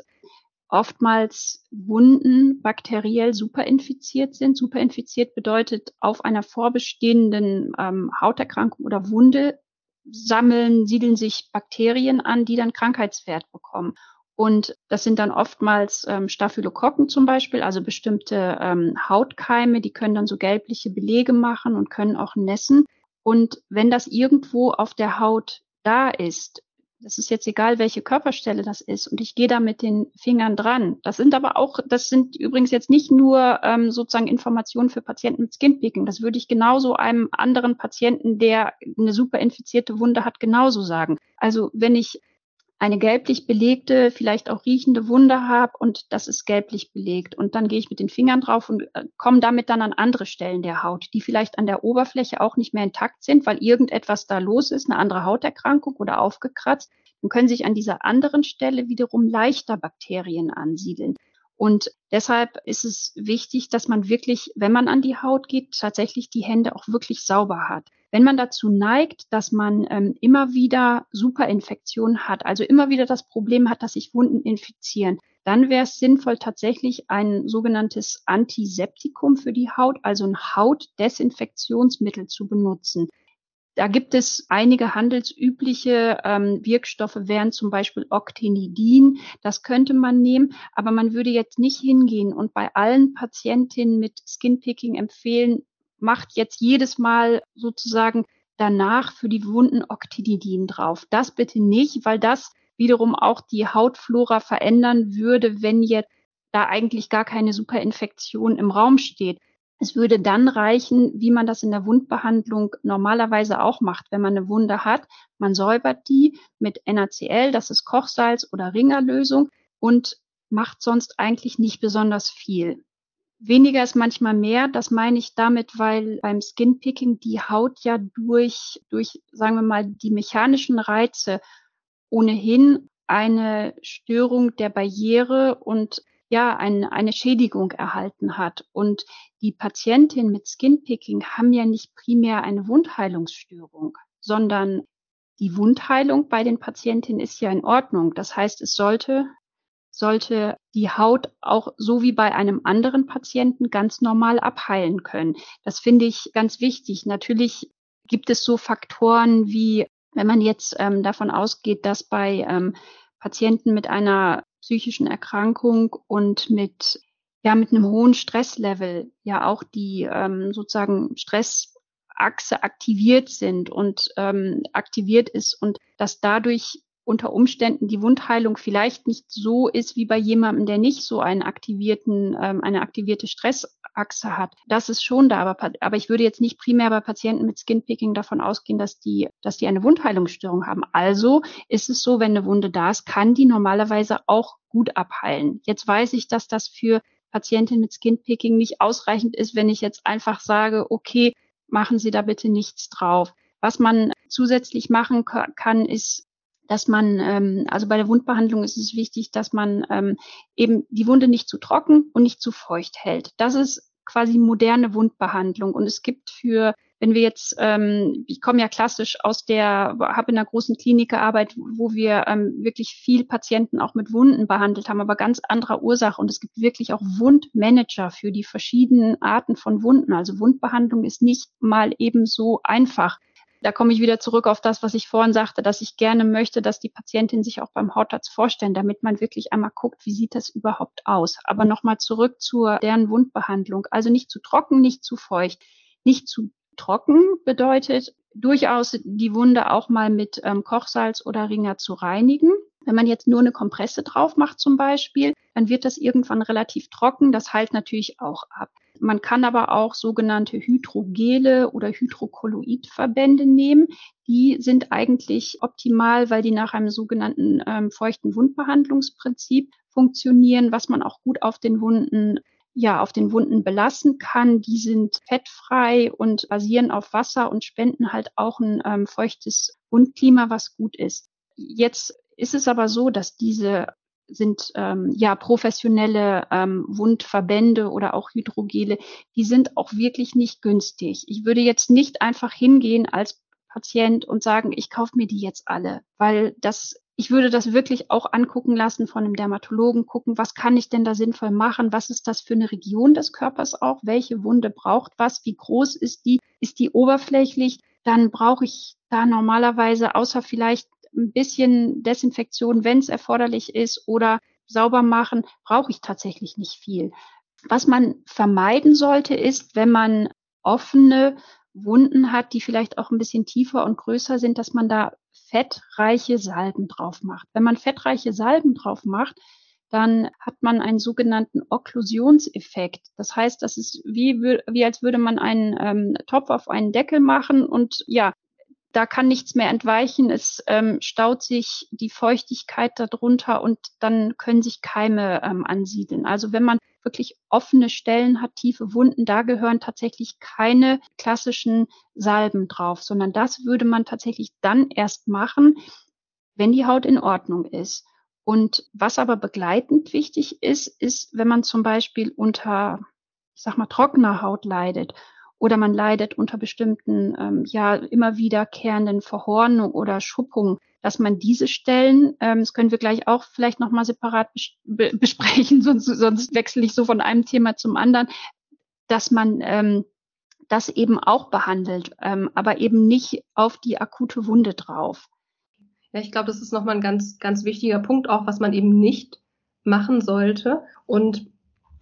Speaker 2: oftmals Wunden bakteriell superinfiziert sind. Superinfiziert bedeutet auf einer vorbestehenden ähm, Hauterkrankung oder Wunde sammeln, siedeln sich Bakterien an, die dann Krankheitswert bekommen. Und das sind dann oftmals ähm, Staphylokokken zum Beispiel, also bestimmte ähm, Hautkeime, die können dann so gelbliche Belege machen und können auch nässen. Und wenn das irgendwo auf der Haut da ist, das ist jetzt egal, welche Körperstelle das ist, und ich gehe da mit den Fingern dran. Das sind aber auch, das sind übrigens jetzt nicht nur ähm, sozusagen Informationen für Patienten mit Skinpicking. Das würde ich genauso einem anderen Patienten, der eine super infizierte Wunde hat, genauso sagen. Also wenn ich eine gelblich belegte, vielleicht auch riechende Wunde habe und das ist gelblich belegt. Und dann gehe ich mit den Fingern drauf und äh, komme damit dann an andere Stellen der Haut, die vielleicht an der Oberfläche auch nicht mehr intakt sind, weil irgendetwas da los ist, eine andere Hauterkrankung oder aufgekratzt. Dann können sich an dieser anderen Stelle wiederum leichter Bakterien ansiedeln. Und deshalb ist es wichtig, dass man wirklich, wenn man an die Haut geht, tatsächlich die Hände auch wirklich sauber hat. Wenn man dazu neigt, dass man ähm, immer wieder Superinfektionen hat, also immer wieder das Problem hat, dass sich Wunden infizieren, dann wäre es sinnvoll, tatsächlich ein sogenanntes Antiseptikum für die Haut, also ein Hautdesinfektionsmittel zu benutzen. Da gibt es einige handelsübliche ähm, Wirkstoffe, wären zum Beispiel Octinidin. Das könnte man nehmen, aber man würde jetzt nicht hingehen und bei allen Patientinnen mit Skinpicking empfehlen, macht jetzt jedes Mal sozusagen danach für die Wunden Octinidin drauf. Das bitte nicht, weil das wiederum auch die Hautflora verändern würde, wenn jetzt da eigentlich gar keine Superinfektion im Raum steht. Es würde dann reichen, wie man das in der Wundbehandlung normalerweise auch macht, wenn man eine Wunde hat. Man säubert die mit NaCl, das ist Kochsalz oder Ringerlösung und macht sonst eigentlich nicht besonders viel. Weniger ist manchmal mehr. Das meine ich damit, weil beim Skinpicking die Haut ja durch, durch, sagen wir mal, die mechanischen Reize ohnehin eine Störung der Barriere und ja, ein, eine Schädigung erhalten hat. Und die Patientinnen mit Skinpicking haben ja nicht primär eine Wundheilungsstörung, sondern die Wundheilung bei den Patientinnen ist ja in Ordnung. Das heißt, es sollte sollte die Haut auch so wie bei einem anderen Patienten ganz normal abheilen können. Das finde ich ganz wichtig. Natürlich gibt es so Faktoren wie, wenn man jetzt ähm, davon ausgeht, dass bei ähm, Patienten mit einer psychischen Erkrankung und mit ja mit einem hohen Stresslevel ja auch die ähm, sozusagen Stress Achse aktiviert sind und ähm, aktiviert ist und dass dadurch unter Umständen die Wundheilung vielleicht nicht so ist wie bei jemandem, der nicht so einen aktivierten, ähm, eine aktivierte Stressachse hat. Das ist schon da, aber, aber ich würde jetzt nicht primär bei Patienten mit Skinpicking davon ausgehen, dass die, dass die eine Wundheilungsstörung haben. Also ist es so, wenn eine Wunde da ist, kann die normalerweise auch gut abheilen. Jetzt weiß ich, dass das für Patientinnen mit Skinpicking nicht ausreichend ist, wenn ich jetzt einfach sage, okay, machen Sie da bitte nichts drauf. Was man zusätzlich machen kann, ist dass man, ähm, also bei der Wundbehandlung ist es wichtig, dass man ähm, eben die Wunde nicht zu trocken und nicht zu feucht hält. Das ist quasi moderne Wundbehandlung. Und es gibt für, wenn wir jetzt, ähm, ich komme ja klassisch aus der, habe in einer großen Klinik gearbeitet, wo wir ähm, wirklich viel Patienten auch mit Wunden behandelt haben, aber ganz anderer Ursache. Und es gibt wirklich auch Wundmanager für die verschiedenen Arten von Wunden. Also Wundbehandlung ist nicht mal eben so einfach da komme ich wieder zurück auf das, was ich vorhin sagte, dass ich gerne möchte, dass die Patientin sich auch beim Hautarzt vorstellen, damit man wirklich einmal guckt, wie sieht das überhaupt aus. Aber nochmal zurück zur deren Wundbehandlung. Also nicht zu trocken, nicht zu feucht, nicht zu trocken bedeutet durchaus die Wunde auch mal mit ähm, Kochsalz oder Ringer zu reinigen. Wenn man jetzt nur eine Kompresse drauf macht zum Beispiel, dann wird das irgendwann relativ trocken. Das heilt natürlich auch ab. Man kann aber auch sogenannte Hydrogele oder Hydrokolloidverbände nehmen. Die sind eigentlich optimal, weil die nach einem sogenannten ähm, feuchten Wundbehandlungsprinzip funktionieren, was man auch gut auf den Wunden ja, auf den Wunden belassen kann. Die sind fettfrei und basieren auf Wasser und spenden halt auch ein ähm, feuchtes Wundklima, was gut ist. Jetzt ist es aber so, dass diese sind ähm, ja professionelle ähm, Wundverbände oder auch Hydrogele, die sind auch wirklich nicht günstig. Ich würde jetzt nicht einfach hingehen als Patient und sagen, ich kaufe mir die jetzt alle, weil das ich würde das wirklich auch angucken lassen von einem Dermatologen, gucken, was kann ich denn da sinnvoll machen? Was ist das für eine Region des Körpers auch? Welche Wunde braucht was? Wie groß ist die? Ist die oberflächlich? Dann brauche ich da normalerweise, außer vielleicht ein bisschen Desinfektion, wenn es erforderlich ist, oder sauber machen, brauche ich tatsächlich nicht viel. Was man vermeiden sollte, ist, wenn man offene Wunden hat, die vielleicht auch ein bisschen tiefer und größer sind, dass man da fettreiche Salben drauf macht. Wenn man fettreiche Salben drauf macht, dann hat man einen sogenannten Okklusionseffekt. Das heißt, das ist wie, wie als würde man einen ähm, Topf auf einen Deckel machen und ja, da kann nichts mehr entweichen. Es ähm, staut sich die Feuchtigkeit darunter und dann können sich Keime ähm, ansiedeln. Also wenn man wirklich offene Stellen hat, tiefe Wunden, da gehören tatsächlich keine klassischen Salben drauf, sondern das würde man tatsächlich dann erst machen, wenn die Haut in Ordnung ist. Und was aber begleitend wichtig ist, ist, wenn man zum Beispiel unter, ich sag mal, trockener Haut leidet oder man leidet unter bestimmten, ähm, ja, immer wiederkehrenden Verhornungen oder Schuppungen, dass man diese Stellen, ähm, das können wir gleich auch vielleicht nochmal separat bes <laughs> besprechen, sonst, sonst wechsle ich so von einem Thema zum anderen, dass man ähm, das eben auch behandelt, ähm, aber eben nicht auf die akute Wunde drauf.
Speaker 1: Ja, ich glaube, das ist nochmal ein ganz, ganz wichtiger Punkt auch, was man eben nicht machen sollte. Und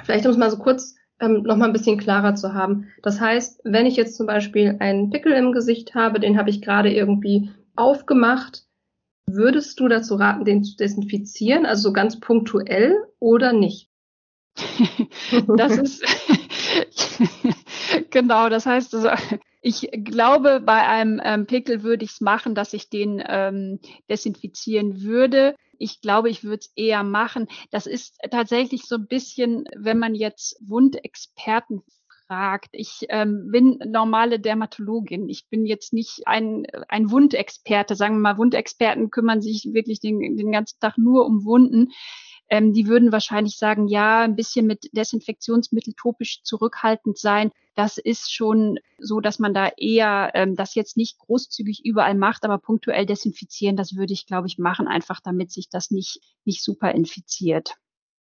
Speaker 1: vielleicht um es mal so kurz ähm, noch mal ein bisschen klarer zu haben. Das heißt, wenn ich jetzt zum Beispiel einen Pickel im Gesicht habe, den habe ich gerade irgendwie aufgemacht, würdest du dazu raten, den zu desinfizieren, also so ganz punktuell oder nicht? <laughs>
Speaker 2: das ist <laughs> genau, das heißt, also, ich glaube, bei einem ähm, Pickel würde ich es machen, dass ich den ähm, desinfizieren würde ich glaube, ich würde es eher machen. Das ist tatsächlich so ein bisschen, wenn man jetzt Wundexperten fragt. Ich ähm, bin normale Dermatologin. Ich bin jetzt nicht ein, ein Wundexperte. Sagen wir mal, Wundexperten kümmern sich wirklich den, den ganzen Tag nur um Wunden ähm, die würden wahrscheinlich sagen, ja, ein bisschen mit Desinfektionsmittel topisch zurückhaltend sein. Das ist schon so, dass man da eher ähm, das jetzt nicht großzügig überall macht, aber punktuell desinfizieren, das würde ich, glaube ich, machen, einfach damit sich das nicht, nicht super infiziert.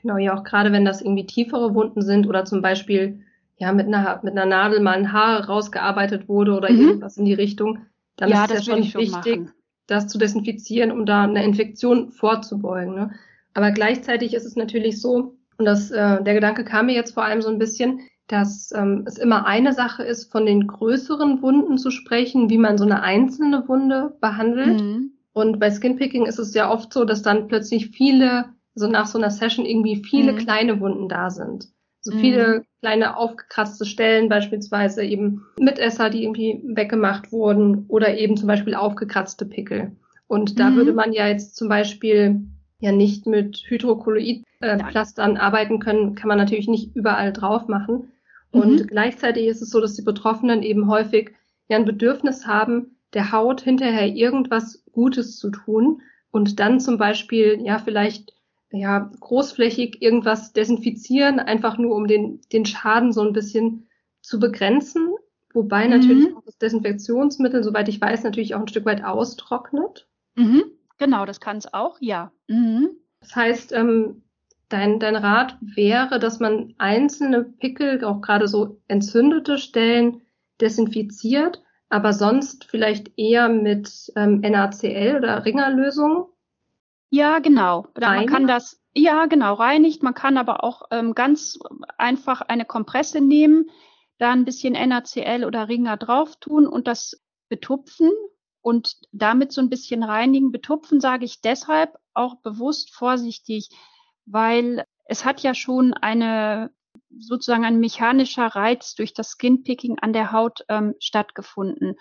Speaker 1: Genau, ja, auch gerade wenn das irgendwie tiefere Wunden sind oder zum Beispiel ja mit einer, mit einer Nadel mal ein Haar rausgearbeitet wurde oder mhm. irgendwas in die Richtung, dann ja, ist es ja schon wichtig, machen. das zu desinfizieren, um da eine Infektion vorzubeugen. Ne? Aber gleichzeitig ist es natürlich so, und das, äh, der Gedanke kam mir jetzt vor allem so ein bisschen, dass ähm, es immer eine Sache ist, von den größeren Wunden zu sprechen, wie man so eine einzelne Wunde behandelt. Mhm. Und bei Skinpicking ist es ja oft so, dass dann plötzlich viele, so nach so einer Session irgendwie viele mhm. kleine Wunden da sind. So mhm. viele kleine aufgekratzte Stellen, beispielsweise eben Mitesser, die irgendwie weggemacht wurden oder eben zum Beispiel aufgekratzte Pickel. Und da mhm. würde man ja jetzt zum Beispiel ja nicht mit Hydrokolloidplastern äh, arbeiten können, kann man natürlich nicht überall drauf machen. Und mhm. gleichzeitig ist es so, dass die Betroffenen eben häufig ja ein Bedürfnis haben, der Haut hinterher irgendwas Gutes zu tun und dann zum Beispiel ja vielleicht ja großflächig irgendwas desinfizieren, einfach nur um den, den Schaden so ein bisschen zu begrenzen. Wobei mhm. natürlich auch das Desinfektionsmittel, soweit ich weiß, natürlich auch ein Stück weit austrocknet.
Speaker 2: Mhm. Genau, das kann es auch, ja. Mhm.
Speaker 1: Das heißt, ähm, dein, dein Rat wäre, dass man einzelne Pickel, auch gerade so entzündete Stellen, desinfiziert, aber sonst vielleicht eher mit ähm, NaCl oder Ringerlösung?
Speaker 2: Ja, genau. Oder man kann das, ja, genau, reinigt. Man kann aber auch ähm, ganz einfach eine Kompresse nehmen, da ein bisschen NaCl oder Ringer drauf tun und das betupfen und damit so ein bisschen reinigen. Betupfen sage ich deshalb auch bewusst vorsichtig, weil es hat ja schon eine sozusagen ein mechanischer Reiz durch das Skinpicking an der Haut ähm, stattgefunden.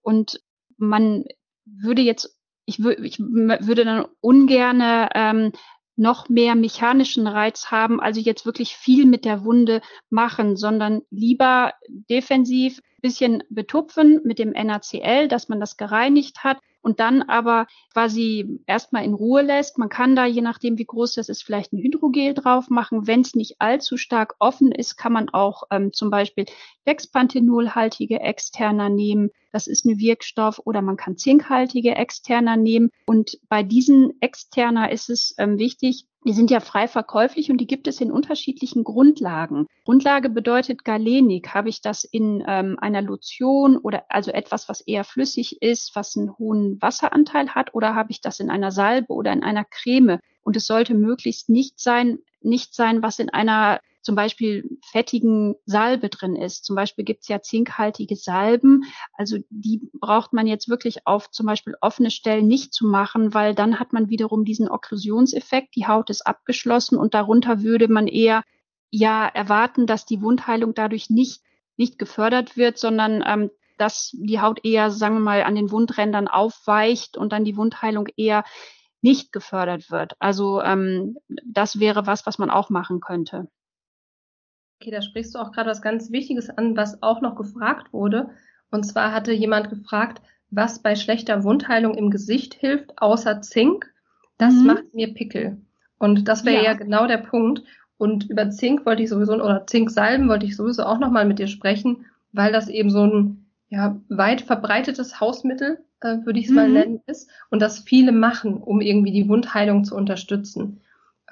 Speaker 2: Und man würde jetzt, ich, ich würde dann ungerne ähm, noch mehr mechanischen Reiz haben, also jetzt wirklich viel mit der Wunde machen, sondern lieber defensiv bisschen betupfen mit dem NaCl, dass man das gereinigt hat und dann aber quasi erstmal in Ruhe lässt. Man kann da, je nachdem wie groß das ist, vielleicht ein Hydrogel drauf machen. Wenn es nicht allzu stark offen ist, kann man auch ähm, zum Beispiel Dexpanthenolhaltige Externer nehmen. Das ist ein Wirkstoff oder man kann zinkhaltige Externer nehmen. Und bei diesen Externer ist es ähm, wichtig, die sind ja frei verkäuflich und die gibt es in unterschiedlichen Grundlagen. Grundlage bedeutet Galenik. Habe ich das in ähm, einer Lotion oder also etwas, was eher flüssig ist, was einen hohen Wasseranteil hat, oder habe ich das in einer Salbe oder in einer Creme? Und es sollte möglichst nicht sein, nicht sein, was in einer zum Beispiel fettigen Salbe drin ist. Zum Beispiel gibt es ja zinkhaltige Salben. Also die braucht man jetzt wirklich auf zum Beispiel offene Stellen nicht zu machen, weil dann hat man wiederum diesen Okklusionseffekt. Die Haut ist abgeschlossen und darunter würde man eher ja erwarten, dass die Wundheilung dadurch nicht nicht gefördert wird, sondern ähm, dass die Haut eher, sagen wir mal, an den Wundrändern aufweicht und dann die Wundheilung eher nicht gefördert wird. Also ähm, das wäre was, was man auch machen könnte.
Speaker 1: Okay, da sprichst du auch gerade was ganz Wichtiges an, was auch noch gefragt wurde. Und zwar hatte jemand gefragt, was bei schlechter Wundheilung im Gesicht hilft, außer Zink. Das mhm. macht mir Pickel. Und das wäre ja. ja. genau der Punkt. Und über Zink wollte ich sowieso, oder Zinksalben wollte ich sowieso auch nochmal mit dir sprechen, weil das eben so ein ja, weit verbreitetes Hausmittel, äh, würde ich es mhm. mal nennen, ist. Und das viele machen, um irgendwie die Wundheilung zu unterstützen.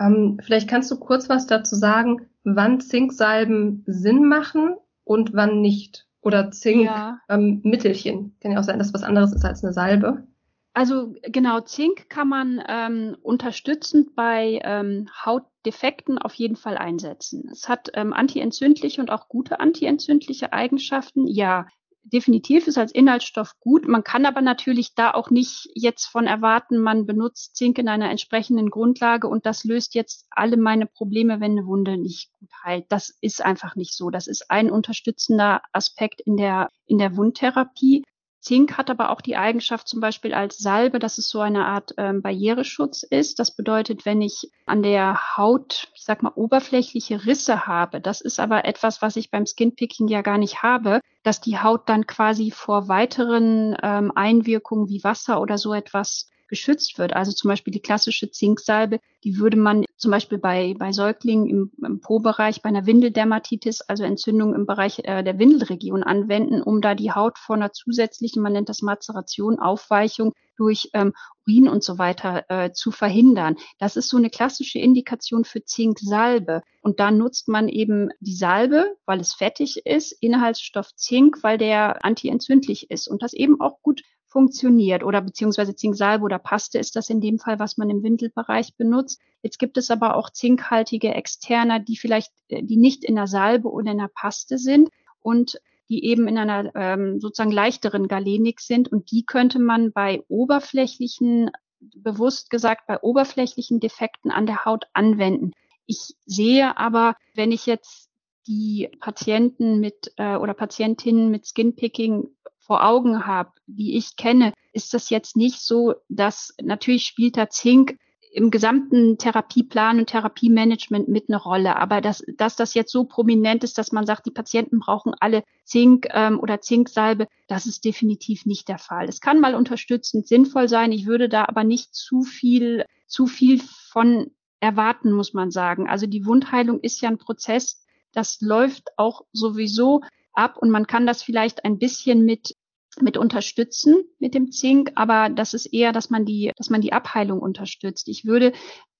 Speaker 1: Ähm, vielleicht kannst du kurz was dazu sagen, wann Zinksalben Sinn machen und wann nicht. Oder Zinkmittelchen. Ja. Ähm, kann ja auch sein, dass was anderes ist als eine Salbe.
Speaker 2: Also genau, Zink kann man ähm, unterstützend bei ähm, Hautdefekten auf jeden Fall einsetzen. Es hat ähm, antientzündliche und auch gute antientzündliche Eigenschaften. Ja, definitiv ist als Inhaltsstoff gut. Man kann aber natürlich da auch nicht jetzt von erwarten, man benutzt Zink in einer entsprechenden Grundlage und das löst jetzt alle meine Probleme, wenn eine Wunde nicht gut heilt. Das ist einfach nicht so. Das ist ein unterstützender Aspekt in der, in der Wundtherapie. Zink hat aber auch die Eigenschaft zum Beispiel als Salbe, dass es so eine Art ähm, Barriereschutz ist. Das bedeutet, wenn ich an der Haut, ich sag mal, oberflächliche Risse habe, das ist aber etwas, was ich beim Skinpicking ja gar nicht habe, dass die Haut dann quasi vor weiteren ähm, Einwirkungen wie Wasser oder so etwas geschützt wird. Also zum Beispiel die klassische Zinksalbe, die würde man zum Beispiel bei, bei Säuglingen im, im Po-Bereich, bei einer Windeldermatitis, also Entzündung im Bereich äh, der Windelregion anwenden, um da die Haut vor einer zusätzlichen, man nennt das Mazeration, Aufweichung durch ähm, Urin und so weiter äh, zu verhindern. Das ist so eine klassische Indikation für Zinksalbe. Und da nutzt man eben die Salbe, weil es fettig ist, Inhaltsstoff Zink, weil der antientzündlich ist und das eben auch gut funktioniert oder beziehungsweise Zinksalbe oder Paste ist das in dem Fall, was man im Windelbereich benutzt. Jetzt gibt es aber auch zinkhaltige Externer, die vielleicht, äh, die nicht in der Salbe oder in der Paste sind und die eben in einer ähm, sozusagen leichteren Galenik sind und die könnte man bei oberflächlichen, bewusst gesagt, bei oberflächlichen Defekten an der Haut anwenden. Ich sehe aber, wenn ich jetzt die Patienten mit äh, oder Patientinnen mit Skinpicking vor Augen habe, die ich kenne, ist das jetzt nicht so, dass natürlich spielt da Zink im gesamten Therapieplan und Therapiemanagement mit eine Rolle. Aber dass, dass das jetzt so prominent ist, dass man sagt, die Patienten brauchen alle Zink ähm, oder Zinksalbe, das ist definitiv nicht der Fall. Es kann mal unterstützend sinnvoll sein. Ich würde da aber nicht zu viel, zu viel von erwarten, muss man sagen. Also die Wundheilung ist ja ein Prozess, das läuft auch sowieso ab und man kann das vielleicht ein bisschen mit mit unterstützen mit dem Zink, aber das ist eher, dass man die, dass man die Abheilung unterstützt. Ich würde,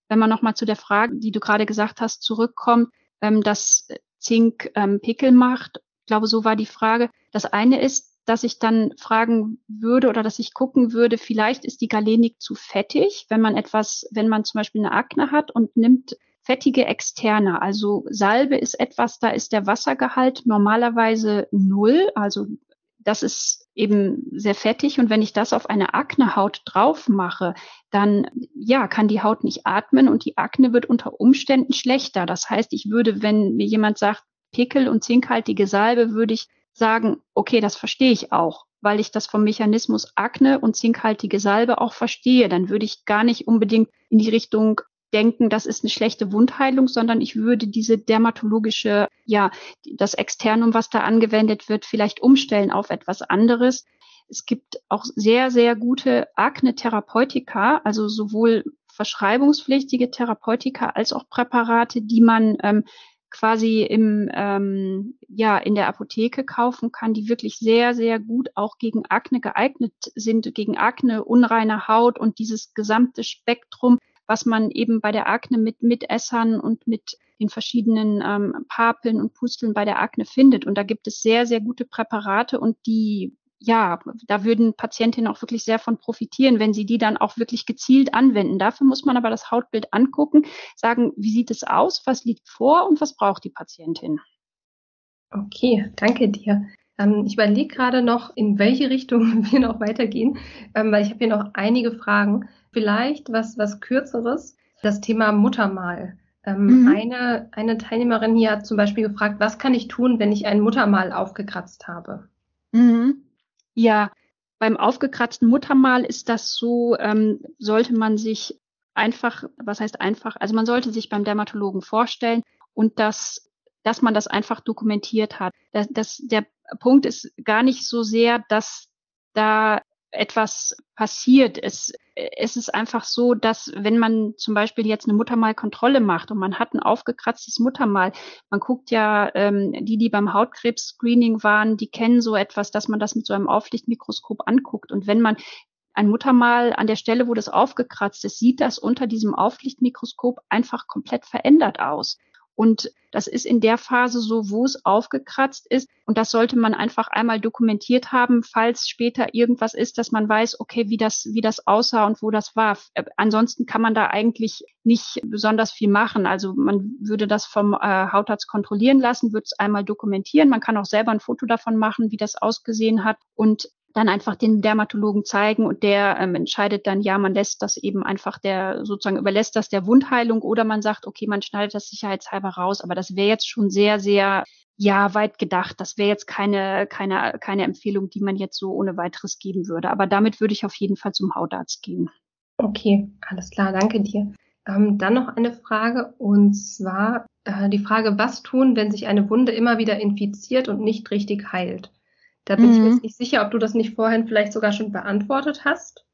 Speaker 2: wenn man nochmal zu der Frage, die du gerade gesagt hast, zurückkommt, ähm, dass Zink ähm, Pickel macht. Ich glaube, so war die Frage. Das eine ist, dass ich dann fragen würde oder dass ich gucken würde, vielleicht ist die Galenik zu fettig, wenn man etwas, wenn man zum Beispiel eine Akne hat und nimmt fettige Externe. Also Salbe ist etwas, da ist der Wassergehalt normalerweise null, also das ist eben sehr fettig und wenn ich das auf eine Aknehaut drauf mache, dann ja, kann die Haut nicht atmen und die Akne wird unter Umständen schlechter. Das heißt, ich würde, wenn mir jemand sagt, Pickel und zinkhaltige Salbe, würde ich sagen, okay, das verstehe ich auch, weil ich das vom Mechanismus Akne und zinkhaltige Salbe auch verstehe. Dann würde ich gar nicht unbedingt in die Richtung denken, das ist eine schlechte Wundheilung, sondern ich würde diese dermatologische, ja, das Externum, was da angewendet wird, vielleicht umstellen auf etwas anderes. Es gibt auch sehr, sehr gute Akne-Therapeutika, also sowohl verschreibungspflichtige Therapeutika als auch Präparate, die man ähm, quasi im ähm, ja in der Apotheke kaufen kann, die wirklich sehr sehr gut auch gegen Akne geeignet sind, gegen Akne, unreine Haut und dieses gesamte Spektrum was man eben bei der Akne mit Mitessern und mit den verschiedenen ähm, Papeln und Pusteln bei der Akne findet. Und da gibt es sehr, sehr gute Präparate und die ja, da würden Patientinnen auch wirklich sehr von profitieren, wenn sie die dann auch wirklich gezielt anwenden. Dafür muss man aber das Hautbild angucken, sagen, wie sieht es aus, was liegt vor und was braucht die Patientin.
Speaker 1: Okay, danke dir. Ähm, ich überlege gerade noch, in welche Richtung <laughs> wir noch weitergehen, ähm, weil ich habe hier noch einige Fragen. Vielleicht was, was Kürzeres, das Thema Muttermal. Ähm, mhm. eine, eine Teilnehmerin hier hat zum Beispiel gefragt, was kann ich tun, wenn ich ein Muttermal aufgekratzt habe?
Speaker 2: Mhm. Ja, beim aufgekratzten Muttermal ist das so, ähm, sollte man sich einfach, was heißt einfach, also man sollte sich beim Dermatologen vorstellen und das, dass man das einfach dokumentiert hat. Das, das, der Punkt ist gar nicht so sehr, dass da etwas passiert. Es, es ist einfach so, dass wenn man zum Beispiel jetzt eine Muttermalkontrolle macht und man hat ein aufgekratztes Muttermal, man guckt ja, ähm, die, die beim Hautkrebs-Screening waren, die kennen so etwas, dass man das mit so einem Auflichtmikroskop anguckt. Und wenn man ein Muttermal an der Stelle, wo das aufgekratzt ist, sieht das unter diesem Auflichtmikroskop einfach komplett verändert aus. Und das ist in der Phase so, wo es aufgekratzt ist. Und das sollte man einfach einmal dokumentiert haben, falls später irgendwas ist, dass man weiß, okay, wie das, wie das aussah und wo das war. Äh, ansonsten kann man da eigentlich nicht besonders viel machen. Also man würde das vom äh, Hautarzt kontrollieren lassen, würde es einmal dokumentieren. Man kann auch selber ein Foto davon machen, wie das ausgesehen hat. Und dann einfach den Dermatologen zeigen und der ähm, entscheidet dann, ja, man lässt das eben einfach der, sozusagen überlässt das der Wundheilung oder man sagt, okay, man schneidet das sicherheitshalber raus, aber das wäre jetzt schon sehr, sehr, ja, weit gedacht. Das wäre jetzt keine, keine, keine Empfehlung, die man jetzt so ohne weiteres geben würde. Aber damit würde ich auf jeden Fall zum Hautarzt gehen.
Speaker 1: Okay, alles klar, danke dir. Ähm, dann noch eine Frage und zwar äh, die Frage, was tun, wenn sich eine Wunde immer wieder infiziert und nicht richtig heilt? Da bin mhm. ich mir mhm. jetzt nicht sicher, ob du das nicht vorhin vielleicht sogar schon beantwortet hast.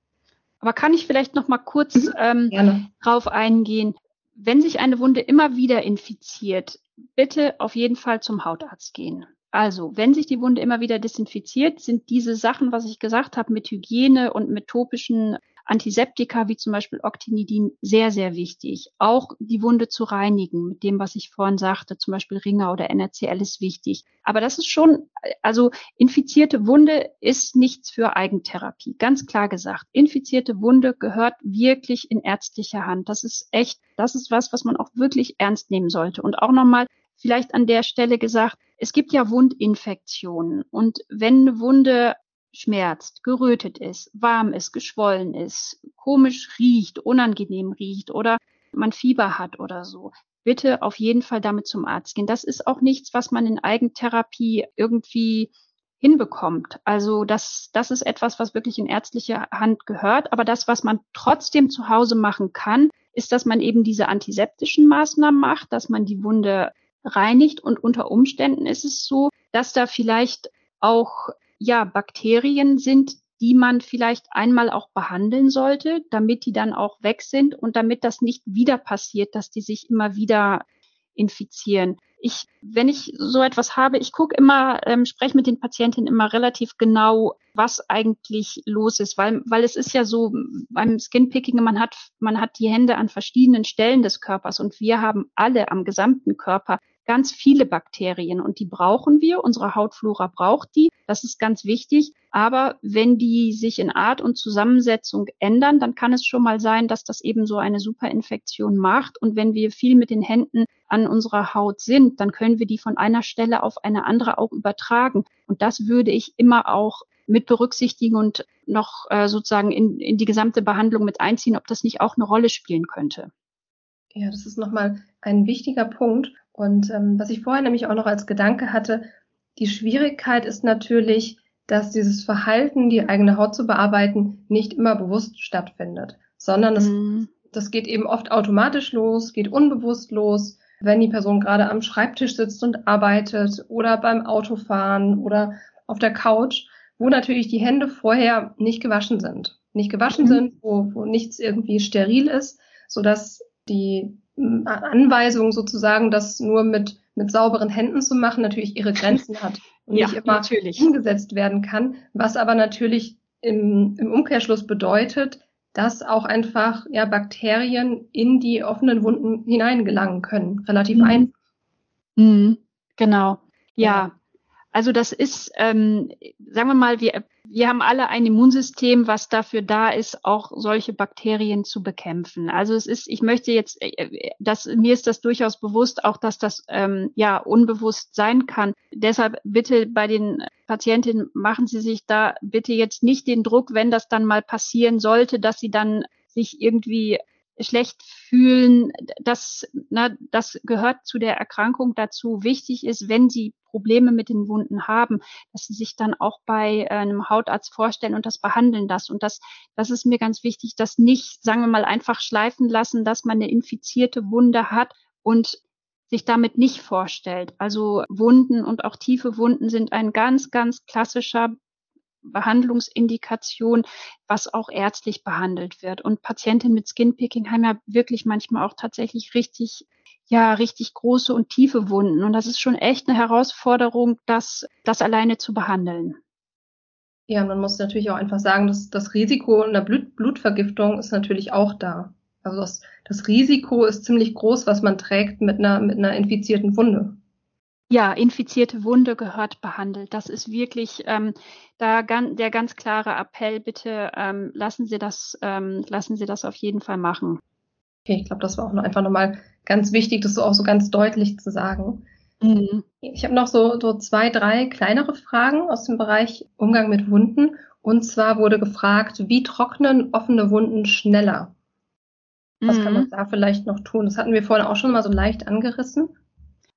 Speaker 2: Aber kann ich vielleicht noch mal kurz mhm. ähm, drauf eingehen? Wenn sich eine Wunde immer wieder infiziert, bitte auf jeden Fall zum Hautarzt gehen. Also, wenn sich die Wunde immer wieder desinfiziert, sind diese Sachen, was ich gesagt habe, mit Hygiene und mit topischen Antiseptika wie zum Beispiel Octinidin sehr, sehr wichtig. Auch die Wunde zu reinigen mit dem, was ich vorhin sagte, zum Beispiel Ringer oder NRCL ist wichtig. Aber das ist schon, also infizierte Wunde ist nichts für Eigentherapie. Ganz klar gesagt. Infizierte Wunde gehört wirklich in ärztlicher Hand. Das ist echt, das ist was, was man auch wirklich ernst nehmen sollte. Und auch nochmal vielleicht an der Stelle gesagt, es gibt ja Wundinfektionen. Und wenn eine Wunde schmerzt, gerötet ist, warm ist, geschwollen ist, komisch riecht, unangenehm riecht oder man Fieber hat oder so, bitte auf jeden Fall damit zum Arzt gehen. Das ist auch nichts, was man in Eigentherapie irgendwie hinbekommt. Also das, das ist etwas, was wirklich in ärztliche Hand gehört. Aber das, was man trotzdem zu Hause machen kann, ist, dass man eben diese antiseptischen Maßnahmen macht, dass man die Wunde reinigt und unter Umständen ist es so, dass da vielleicht auch ja Bakterien sind, die man vielleicht einmal auch behandeln sollte, damit die dann auch weg sind und damit das nicht wieder passiert, dass die sich immer wieder infizieren. Ich, wenn ich so etwas habe, ich gucke immer, ähm, spreche mit den Patientinnen immer relativ genau, was eigentlich los ist, weil, weil es ist ja so beim Skinpicking, man hat, man hat die Hände an verschiedenen Stellen des Körpers und wir haben alle am gesamten Körper ganz viele Bakterien und die brauchen wir. Unsere Hautflora braucht die. Das ist ganz wichtig. Aber wenn die sich in Art und Zusammensetzung ändern, dann kann es schon mal sein, dass das eben so eine Superinfektion macht. Und wenn wir viel mit den Händen an unserer Haut sind, dann können wir die von einer Stelle auf eine andere auch übertragen. Und das würde ich immer auch mit berücksichtigen und noch äh, sozusagen in, in die gesamte Behandlung mit einziehen, ob das nicht auch eine Rolle spielen könnte.
Speaker 1: Ja, das ist nochmal ein wichtiger Punkt. Und ähm, was ich vorher nämlich auch noch als Gedanke hatte, die Schwierigkeit ist natürlich, dass dieses Verhalten, die eigene Haut zu bearbeiten, nicht immer bewusst stattfindet, sondern es, mhm. das geht eben oft automatisch los, geht unbewusst los, wenn die Person gerade am Schreibtisch sitzt und arbeitet oder beim Autofahren oder auf der Couch, wo natürlich die Hände vorher nicht gewaschen sind. Nicht gewaschen mhm. sind, wo, wo nichts irgendwie steril ist, so dass die Anweisung sozusagen, das nur mit, mit sauberen Händen zu machen, natürlich ihre Grenzen hat und ja, nicht immer natürlich. umgesetzt werden kann, was aber natürlich im, im Umkehrschluss bedeutet, dass auch einfach ja, Bakterien in die offenen Wunden hineingelangen können, relativ mhm. einfach.
Speaker 2: Mhm, genau. Ja, also das ist, ähm, sagen wir mal, wir, wir haben alle ein Immunsystem, was dafür da ist, auch solche Bakterien zu bekämpfen. Also es ist, ich möchte jetzt, äh, das, mir ist das durchaus bewusst, auch dass das ähm, ja unbewusst sein kann. Deshalb bitte bei den Patientinnen machen Sie sich da bitte jetzt nicht den Druck, wenn das dann mal passieren sollte, dass Sie dann sich irgendwie schlecht fühlen, das, na, das gehört zu der Erkrankung dazu. Wichtig ist, wenn Sie Probleme mit den Wunden haben, dass Sie sich dann auch bei einem Hautarzt vorstellen und das behandeln das. Und das, das ist mir ganz wichtig, das nicht, sagen wir mal, einfach schleifen lassen, dass man eine infizierte Wunde hat und sich damit nicht vorstellt. Also Wunden und auch tiefe Wunden sind ein ganz, ganz klassischer Behandlungsindikation, was auch ärztlich behandelt wird. Und Patientinnen mit Skinpicking haben ja wirklich manchmal auch tatsächlich richtig ja, richtig große und tiefe Wunden. Und das ist schon echt eine Herausforderung, das, das alleine zu behandeln.
Speaker 1: Ja, man muss natürlich auch einfach sagen, dass das Risiko einer Blut Blutvergiftung ist natürlich auch da. Also das, das Risiko ist ziemlich groß, was man trägt mit einer, mit einer infizierten Wunde.
Speaker 2: Ja, infizierte Wunde gehört behandelt. Das ist wirklich ähm, da ganz, der ganz klare Appell. Bitte ähm, lassen Sie das, ähm, lassen Sie das auf jeden Fall machen.
Speaker 1: Okay, ich glaube, das war auch noch einfach nochmal ganz wichtig, das so auch so ganz deutlich zu sagen. Mhm. Ich habe noch so, so zwei, drei kleinere Fragen aus dem Bereich Umgang mit Wunden. Und zwar wurde gefragt, wie trocknen offene Wunden schneller? Was mhm. kann man da vielleicht noch tun? Das hatten wir vorhin auch schon mal so leicht angerissen.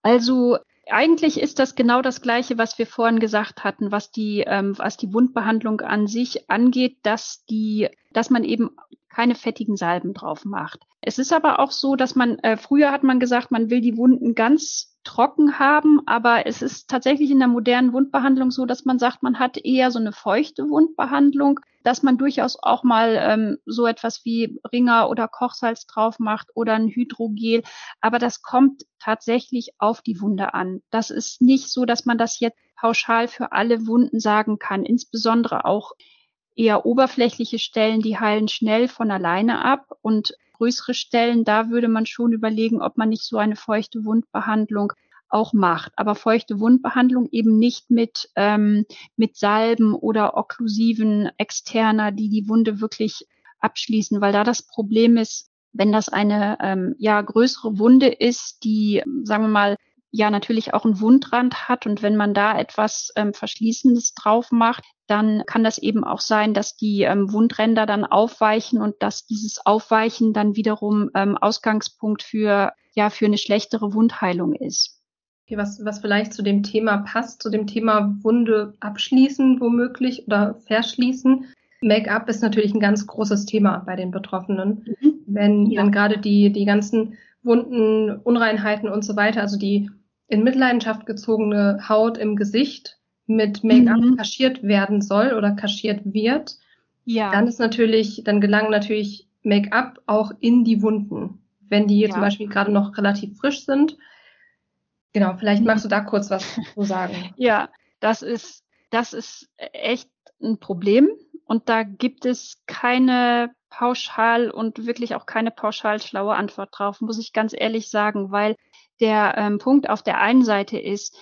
Speaker 2: Also eigentlich ist das genau das Gleiche, was wir vorhin gesagt hatten, was die, ähm, was die Wundbehandlung an sich angeht, dass die, dass man eben keine fettigen Salben drauf macht. Es ist aber auch so, dass man, äh, früher hat man gesagt, man will die Wunden ganz trocken haben, aber es ist tatsächlich in der modernen Wundbehandlung so, dass man sagt, man hat eher so eine feuchte Wundbehandlung, dass man durchaus auch mal ähm, so etwas wie Ringer oder Kochsalz drauf macht oder ein Hydrogel, aber das kommt tatsächlich auf die Wunde an. Das ist nicht so, dass man das jetzt pauschal für alle Wunden sagen kann, insbesondere auch eher oberflächliche Stellen, die heilen schnell von alleine ab und größere Stellen, da würde man schon überlegen, ob man nicht so eine feuchte Wundbehandlung auch macht. Aber feuchte Wundbehandlung eben nicht mit, ähm, mit Salben oder okklusiven Externer, die die Wunde wirklich abschließen, weil da das Problem ist, wenn das eine ähm, ja größere Wunde ist, die sagen wir mal ja natürlich auch einen Wundrand hat und wenn man da etwas ähm, Verschließendes drauf macht, dann kann das eben auch sein, dass die ähm, Wundränder dann aufweichen und dass dieses Aufweichen dann wiederum ähm, Ausgangspunkt für ja für eine schlechtere Wundheilung ist.
Speaker 1: Okay, was, was vielleicht zu dem Thema passt, zu dem Thema Wunde abschließen womöglich oder verschließen. Make-up ist natürlich ein ganz großes Thema bei den Betroffenen. Mhm. Wenn, ja. wenn gerade die, die ganzen Wunden, Unreinheiten und so weiter, also die in Mitleidenschaft gezogene Haut im Gesicht mit Make-up mhm. kaschiert werden soll oder kaschiert wird, ja. dann ist natürlich, dann gelangen natürlich Make-up auch in die Wunden, wenn die ja. zum Beispiel gerade noch relativ frisch sind. Genau, vielleicht magst du da kurz was zu sagen. <laughs>
Speaker 2: Ja, das ist, das ist echt ein Problem. Und da gibt es keine pauschal und wirklich auch keine pauschal schlaue Antwort drauf, muss ich ganz ehrlich sagen, weil der ähm, Punkt auf der einen Seite ist,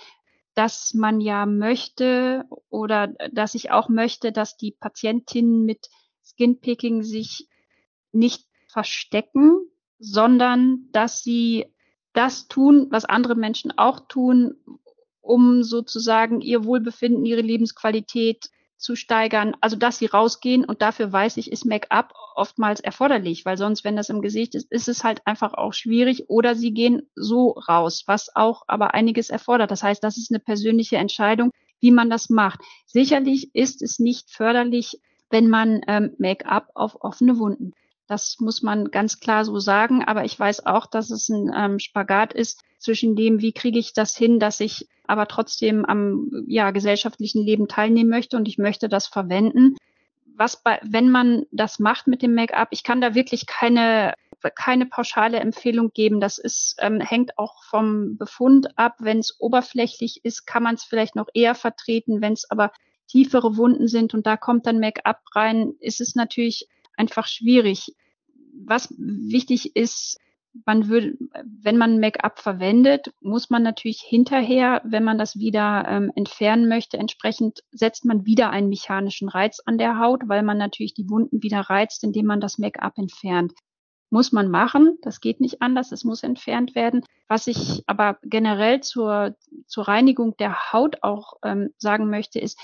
Speaker 2: dass man ja möchte oder dass ich auch möchte, dass die Patientinnen mit Skinpicking sich nicht verstecken, sondern dass sie das tun, was andere Menschen auch tun, um sozusagen ihr Wohlbefinden, ihre Lebensqualität zu steigern, also dass sie rausgehen und dafür weiß ich, ist Make-up oftmals erforderlich, weil sonst, wenn das im Gesicht ist, ist es halt einfach auch schwierig oder sie gehen so raus, was auch aber einiges erfordert. Das heißt, das ist eine persönliche Entscheidung, wie man das macht. Sicherlich ist es nicht förderlich, wenn man ähm, Make-up auf offene Wunden. Das muss man ganz klar so sagen. Aber ich weiß auch, dass es ein ähm, Spagat ist zwischen dem, wie kriege ich das hin, dass ich aber trotzdem am ja, gesellschaftlichen Leben teilnehmen möchte und ich möchte das verwenden. Was bei, wenn man das macht mit dem Make-up, ich kann da wirklich keine keine pauschale Empfehlung geben. Das ist, ähm, hängt auch vom Befund ab. Wenn es oberflächlich ist, kann man es vielleicht noch eher vertreten. Wenn es aber tiefere Wunden sind und da kommt dann Make-up rein, ist es natürlich einfach schwierig. Was wichtig ist, man würde, wenn man Make-up verwendet, muss man natürlich hinterher, wenn man das wieder ähm, entfernen möchte, entsprechend setzt man wieder einen mechanischen Reiz an der Haut, weil man natürlich die Wunden wieder reizt, indem man das Make-up entfernt. Muss man machen, das geht nicht anders, es muss entfernt werden. Was ich aber generell zur, zur Reinigung der Haut auch ähm, sagen möchte, ist,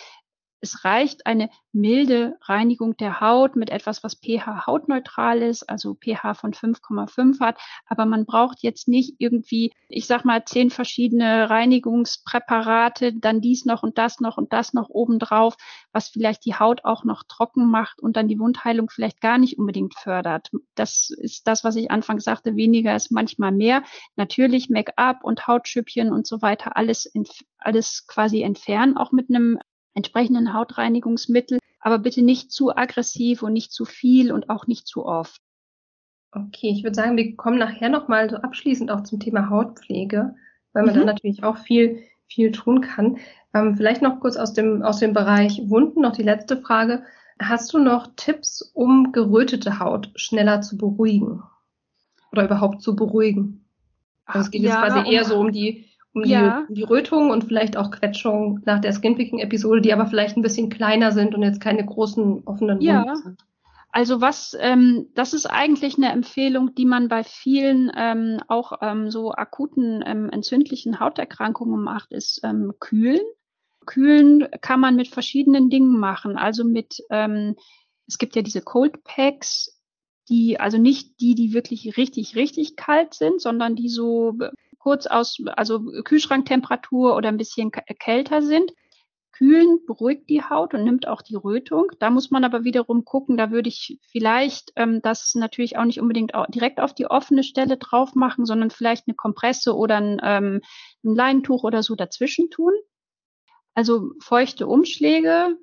Speaker 2: es reicht eine milde Reinigung der Haut mit etwas, was pH hautneutral ist, also pH von 5,5 hat. Aber man braucht jetzt nicht irgendwie, ich sag mal, zehn verschiedene Reinigungspräparate, dann dies noch und das noch und das noch obendrauf, was vielleicht die Haut auch noch trocken macht und dann die Wundheilung vielleicht gar nicht unbedingt fördert. Das ist das, was ich anfangs sagte, weniger ist manchmal mehr. Natürlich Make-up und Hautschüppchen und so weiter, alles, alles quasi entfernen, auch mit einem entsprechenden Hautreinigungsmittel, aber bitte nicht zu aggressiv und nicht zu viel und auch nicht zu oft.
Speaker 1: Okay, ich würde sagen, wir kommen nachher nochmal so abschließend auch zum Thema Hautpflege, weil man mhm. da natürlich auch viel, viel tun kann. Ähm, vielleicht noch kurz aus dem, aus dem Bereich Wunden noch die letzte Frage. Hast du noch Tipps, um gerötete Haut schneller zu beruhigen? Oder überhaupt zu beruhigen? Also es geht ja, jetzt quasi eher so um die um ja. die, die Rötung und vielleicht auch Quetschung nach der Skinpicking-Episode, die aber vielleicht ein bisschen kleiner sind und jetzt keine großen offenen
Speaker 2: ja. Wunden sind. Also was, ähm, das ist eigentlich eine Empfehlung, die man bei vielen ähm, auch ähm, so akuten ähm, entzündlichen Hauterkrankungen macht, ist ähm, kühlen. Kühlen kann man mit verschiedenen Dingen machen. Also mit, ähm, es gibt ja diese Cold Packs, die, also nicht die, die wirklich richtig, richtig kalt sind, sondern die so kurz aus, also Kühlschranktemperatur oder ein bisschen kälter sind. Kühlen beruhigt die Haut und nimmt auch die Rötung. Da muss man aber wiederum gucken, da würde ich vielleicht ähm, das natürlich auch nicht unbedingt direkt auf die offene Stelle drauf machen, sondern vielleicht eine Kompresse oder ein, ähm, ein Leintuch oder so dazwischen tun. Also feuchte Umschläge,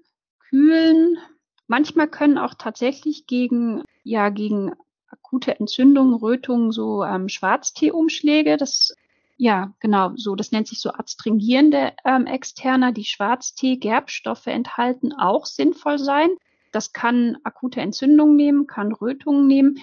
Speaker 2: kühlen. Manchmal können auch tatsächlich gegen, ja, gegen akute Entzündungen, Rötungen so ähm, Schwarztee-Umschläge. Das ja, genau, so. Das nennt sich so adstringierende ähm, Externer, die Schwarztee, Gerbstoffe enthalten, auch sinnvoll sein. Das kann akute Entzündungen nehmen, kann Rötungen nehmen,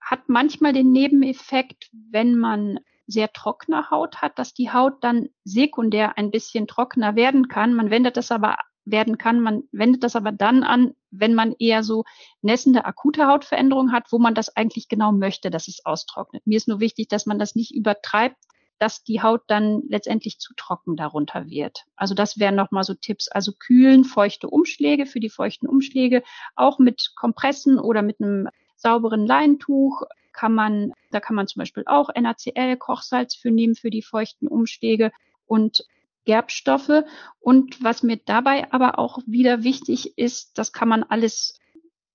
Speaker 2: hat manchmal den Nebeneffekt, wenn man sehr trockene Haut hat, dass die Haut dann sekundär ein bisschen trockener werden kann. Man wendet das aber werden kann. Man wendet das aber dann an, wenn man eher so nässende akute Hautveränderungen hat, wo man das eigentlich genau möchte, dass es austrocknet. Mir ist nur wichtig, dass man das nicht übertreibt, dass die Haut dann letztendlich zu trocken darunter wird. Also das wären nochmal so Tipps. Also kühlen, feuchte Umschläge für die feuchten Umschläge, auch mit Kompressen oder mit einem sauberen Leintuch kann man, da kann man zum Beispiel auch NaCl, Kochsalz für nehmen für die feuchten Umschläge und Gerbstoffe. Und was mir dabei aber auch wieder wichtig ist, das kann man alles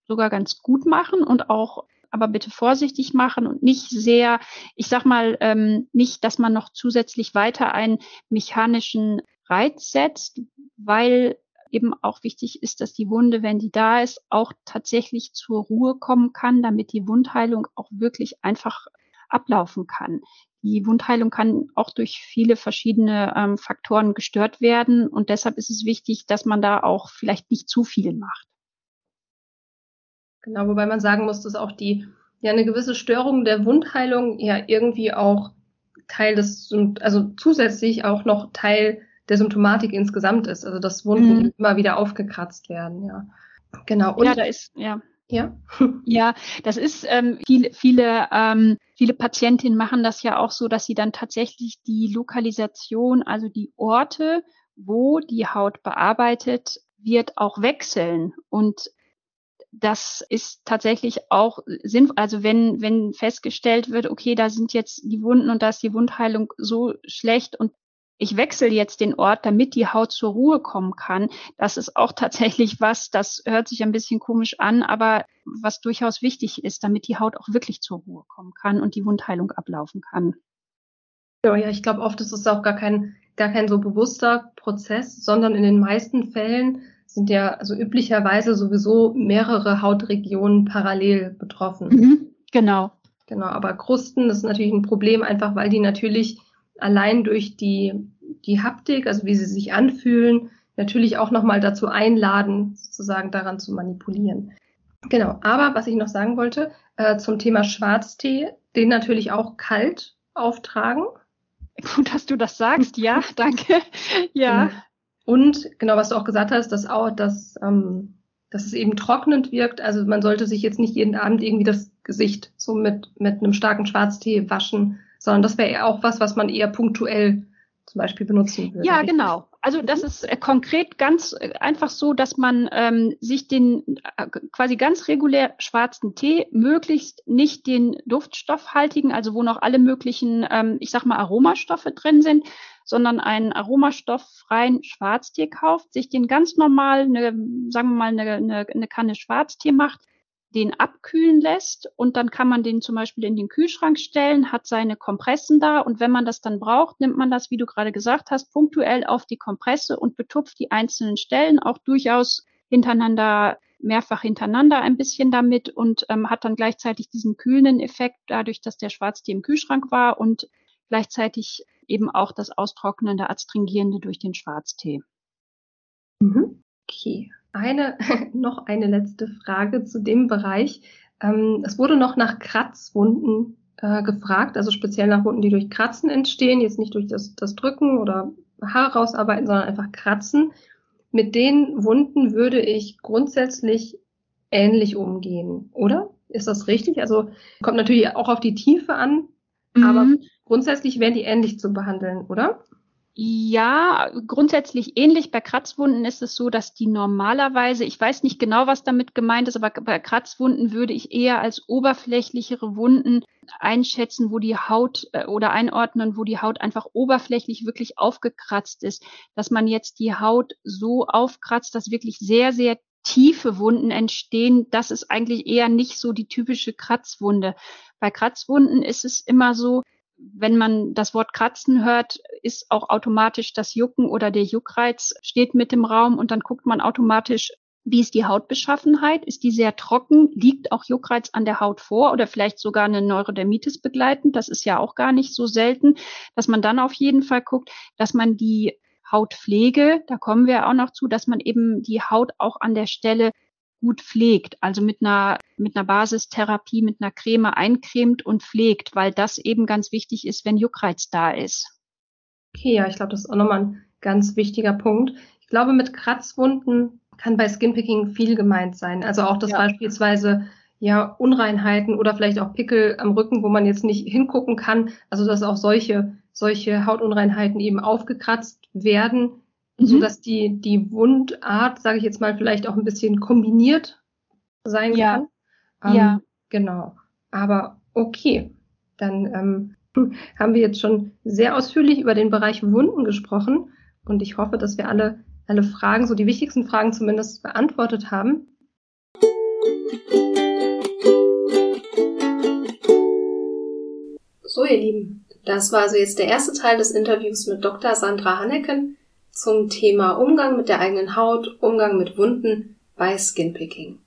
Speaker 2: sogar ganz gut machen und auch aber bitte vorsichtig machen und nicht sehr, ich sag mal, ähm, nicht, dass man noch zusätzlich weiter einen mechanischen Reiz setzt, weil eben auch wichtig ist, dass die Wunde, wenn die da ist, auch tatsächlich zur Ruhe kommen kann, damit die Wundheilung auch wirklich einfach ablaufen kann. Die Wundheilung kann auch durch viele verschiedene ähm, Faktoren gestört werden und deshalb ist es wichtig, dass man da auch vielleicht nicht zu viel macht.
Speaker 1: Genau, wobei man sagen muss, dass auch die, ja, eine gewisse Störung der Wundheilung ja irgendwie auch Teil des, also zusätzlich auch noch Teil der Symptomatik insgesamt ist. Also dass Wunden mhm. immer wieder aufgekratzt werden, ja.
Speaker 2: Genau. Und ja, da ist, ja. Ja. <laughs> ja, das ist ähm, viele, viele, ähm, viele Patientinnen machen das ja auch so, dass sie dann tatsächlich die Lokalisation, also die Orte, wo die Haut bearbeitet wird, auch wechseln. Und das ist tatsächlich auch sinnvoll. Also wenn, wenn festgestellt wird, okay, da sind jetzt die Wunden und da ist die Wundheilung so schlecht und ich wechsle jetzt den Ort, damit die Haut zur Ruhe kommen kann. Das ist auch <laughs> tatsächlich was, das hört sich ein bisschen komisch an, aber was durchaus wichtig ist, damit die Haut auch wirklich zur Ruhe kommen kann und die Wundheilung ablaufen kann.
Speaker 1: Ja, ich glaube, oft ist es auch gar kein, gar kein so bewusster Prozess, sondern in den meisten Fällen sind ja also üblicherweise sowieso mehrere Hautregionen parallel betroffen. Mhm,
Speaker 2: genau.
Speaker 1: Genau, aber Krusten ist natürlich ein Problem, einfach weil die natürlich allein durch die, die Haptik, also wie sie sich anfühlen, natürlich auch nochmal dazu einladen, sozusagen daran zu manipulieren. Genau, aber was ich noch sagen wollte, äh, zum Thema Schwarztee, den natürlich auch kalt auftragen.
Speaker 2: Gut, dass du das sagst, ja, <laughs> danke. ja.
Speaker 1: Und genau, was du auch gesagt hast, dass auch, dass, ähm, dass es eben trocknend wirkt. Also man sollte sich jetzt nicht jeden Abend irgendwie das Gesicht so mit, mit einem starken Schwarztee waschen, sondern das wäre auch was, was man eher punktuell zum Beispiel benutzen würde.
Speaker 2: Ja, genau. Also das ist äh, konkret ganz äh, einfach so, dass man ähm, sich den äh, quasi ganz regulär schwarzen Tee, möglichst nicht den duftstoffhaltigen, also wo noch alle möglichen, ähm, ich sag mal, Aromastoffe drin sind, sondern einen aromastofffreien Schwarztee kauft, sich den ganz normal, eine, sagen wir mal, eine, eine, eine Kanne Schwarztee macht, den abkühlen lässt und dann kann man den zum Beispiel in den Kühlschrank stellen, hat seine Kompressen da und wenn man das dann braucht, nimmt man das, wie du gerade gesagt hast, punktuell auf die Kompresse und betupft die einzelnen Stellen auch durchaus hintereinander, mehrfach hintereinander ein bisschen damit und ähm, hat dann gleichzeitig diesen kühlenden Effekt dadurch, dass der Schwarztee im Kühlschrank war und gleichzeitig eben auch das austrocknende, adstringierende durch den Schwarztee.
Speaker 1: Mhm. Okay. Eine, <laughs> noch eine letzte Frage zu dem Bereich. Ähm, es wurde noch nach Kratzwunden äh, gefragt, also speziell nach Wunden, die durch Kratzen entstehen, jetzt nicht durch das, das Drücken oder Haare rausarbeiten, sondern einfach Kratzen. Mit den Wunden würde ich grundsätzlich ähnlich umgehen, oder? Ist das richtig? Also kommt natürlich auch auf die Tiefe an, mhm. aber grundsätzlich wären die ähnlich zu behandeln, oder?
Speaker 2: Ja, grundsätzlich ähnlich. Bei Kratzwunden ist es so, dass die normalerweise, ich weiß nicht genau, was damit gemeint ist, aber bei Kratzwunden würde ich eher als oberflächlichere Wunden einschätzen, wo die Haut äh, oder einordnen, wo die Haut einfach oberflächlich wirklich aufgekratzt ist, dass man jetzt die Haut so aufkratzt, dass wirklich sehr, sehr tiefe Wunden entstehen. Das ist eigentlich eher nicht so die typische Kratzwunde. Bei Kratzwunden ist es immer so, wenn man das Wort Kratzen hört, ist auch automatisch das Jucken oder der Juckreiz steht mit im Raum und dann guckt man automatisch, wie ist die Hautbeschaffenheit? Ist die sehr trocken? Liegt auch Juckreiz an der Haut vor oder vielleicht sogar eine Neurodermitis begleitend? Das ist ja auch gar nicht so selten, dass man dann auf jeden Fall guckt, dass man die Hautpflege, da kommen wir auch noch zu, dass man eben die Haut auch an der Stelle gut pflegt, also mit einer, mit einer Basistherapie, mit einer Creme eincremt und pflegt, weil das eben ganz wichtig ist, wenn Juckreiz da ist.
Speaker 3: Okay, ja, ich glaube, das ist auch nochmal ein ganz wichtiger Punkt. Ich glaube, mit Kratzwunden kann bei Skinpicking viel gemeint sein. Also auch, dass ja. beispielsweise ja Unreinheiten oder vielleicht auch Pickel am Rücken, wo man jetzt nicht hingucken kann. Also dass auch solche solche Hautunreinheiten eben aufgekratzt werden, mhm. so dass die die Wundart, sage ich jetzt mal, vielleicht auch ein bisschen kombiniert sein ja. kann. Ähm, ja. Genau. Aber okay, dann ähm, <laughs> haben wir jetzt schon sehr ausführlich über den Bereich Wunden gesprochen und ich hoffe, dass wir alle alle Fragen, so die wichtigsten Fragen zumindest beantwortet haben.
Speaker 1: So, ihr Lieben, das war also jetzt der erste Teil des Interviews mit Dr. Sandra Hanneken zum Thema Umgang mit der eigenen Haut, Umgang mit Wunden bei Skinpicking.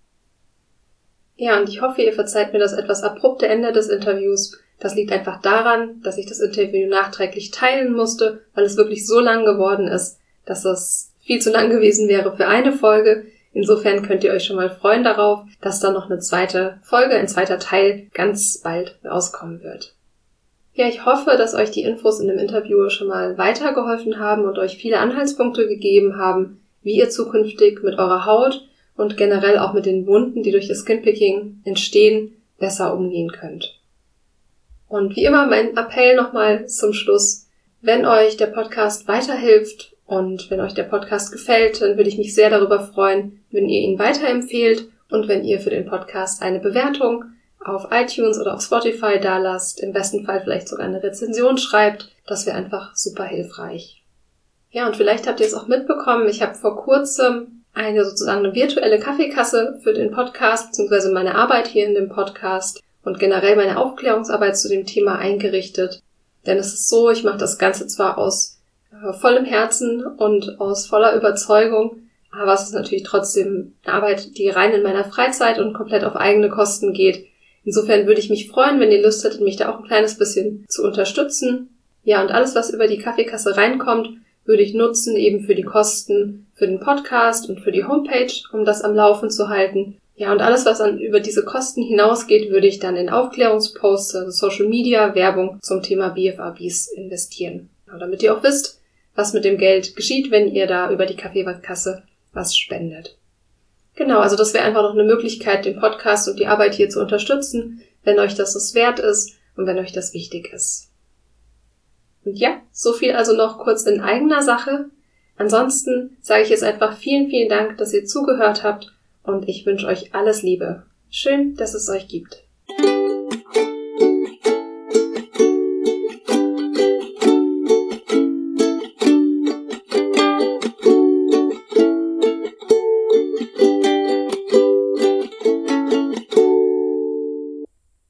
Speaker 1: Ja, und ich hoffe, ihr verzeiht mir das etwas abrupte Ende des Interviews. Das liegt einfach daran, dass ich das Interview nachträglich teilen musste, weil es wirklich so lang geworden ist, dass es viel zu lang gewesen wäre für eine Folge. Insofern könnt ihr euch schon mal freuen darauf, dass da noch eine zweite Folge, ein zweiter Teil ganz bald rauskommen wird. Ja, ich hoffe, dass euch die Infos in dem Interview schon mal weitergeholfen haben und euch viele Anhaltspunkte gegeben haben, wie ihr zukünftig mit eurer Haut und generell auch mit den Wunden, die durch das Skinpicking entstehen, besser umgehen könnt. Und wie immer mein Appell nochmal zum Schluss. Wenn euch der Podcast weiterhilft und wenn euch der Podcast gefällt, dann würde ich mich sehr darüber freuen, wenn ihr ihn weiterempfehlt und wenn ihr für den Podcast eine Bewertung auf iTunes oder auf Spotify da lasst, im besten Fall vielleicht sogar eine Rezension schreibt. Das wäre einfach super hilfreich. Ja, und vielleicht habt ihr es auch mitbekommen, ich habe vor kurzem eine sozusagen eine virtuelle Kaffeekasse für den Podcast, beziehungsweise meine Arbeit hier in dem Podcast und generell meine Aufklärungsarbeit zu dem Thema eingerichtet. Denn es ist so, ich mache das Ganze zwar aus äh, vollem Herzen und aus voller Überzeugung, aber es ist natürlich trotzdem eine Arbeit, die rein in meiner Freizeit und komplett auf eigene Kosten geht. Insofern würde ich mich freuen, wenn ihr Lust hättet, mich da auch ein kleines bisschen zu unterstützen. Ja, und alles, was über die Kaffeekasse reinkommt, würde ich nutzen eben für die Kosten für den Podcast und für die Homepage, um das am Laufen zu halten. Ja, und alles, was dann über diese Kosten hinausgeht, würde ich dann in Aufklärungsposts, also Social Media, Werbung zum Thema BFABs investieren. Ja, damit ihr auch wisst, was mit dem Geld geschieht, wenn ihr da über die Kaffeekasse was spendet. Genau, also das wäre einfach noch eine Möglichkeit, den Podcast und die Arbeit hier zu unterstützen, wenn euch das es wert ist und wenn euch das wichtig ist. Und ja, so viel also noch kurz in eigener Sache. Ansonsten sage ich jetzt einfach vielen, vielen Dank, dass ihr zugehört habt und ich wünsche euch alles Liebe. Schön, dass es euch gibt.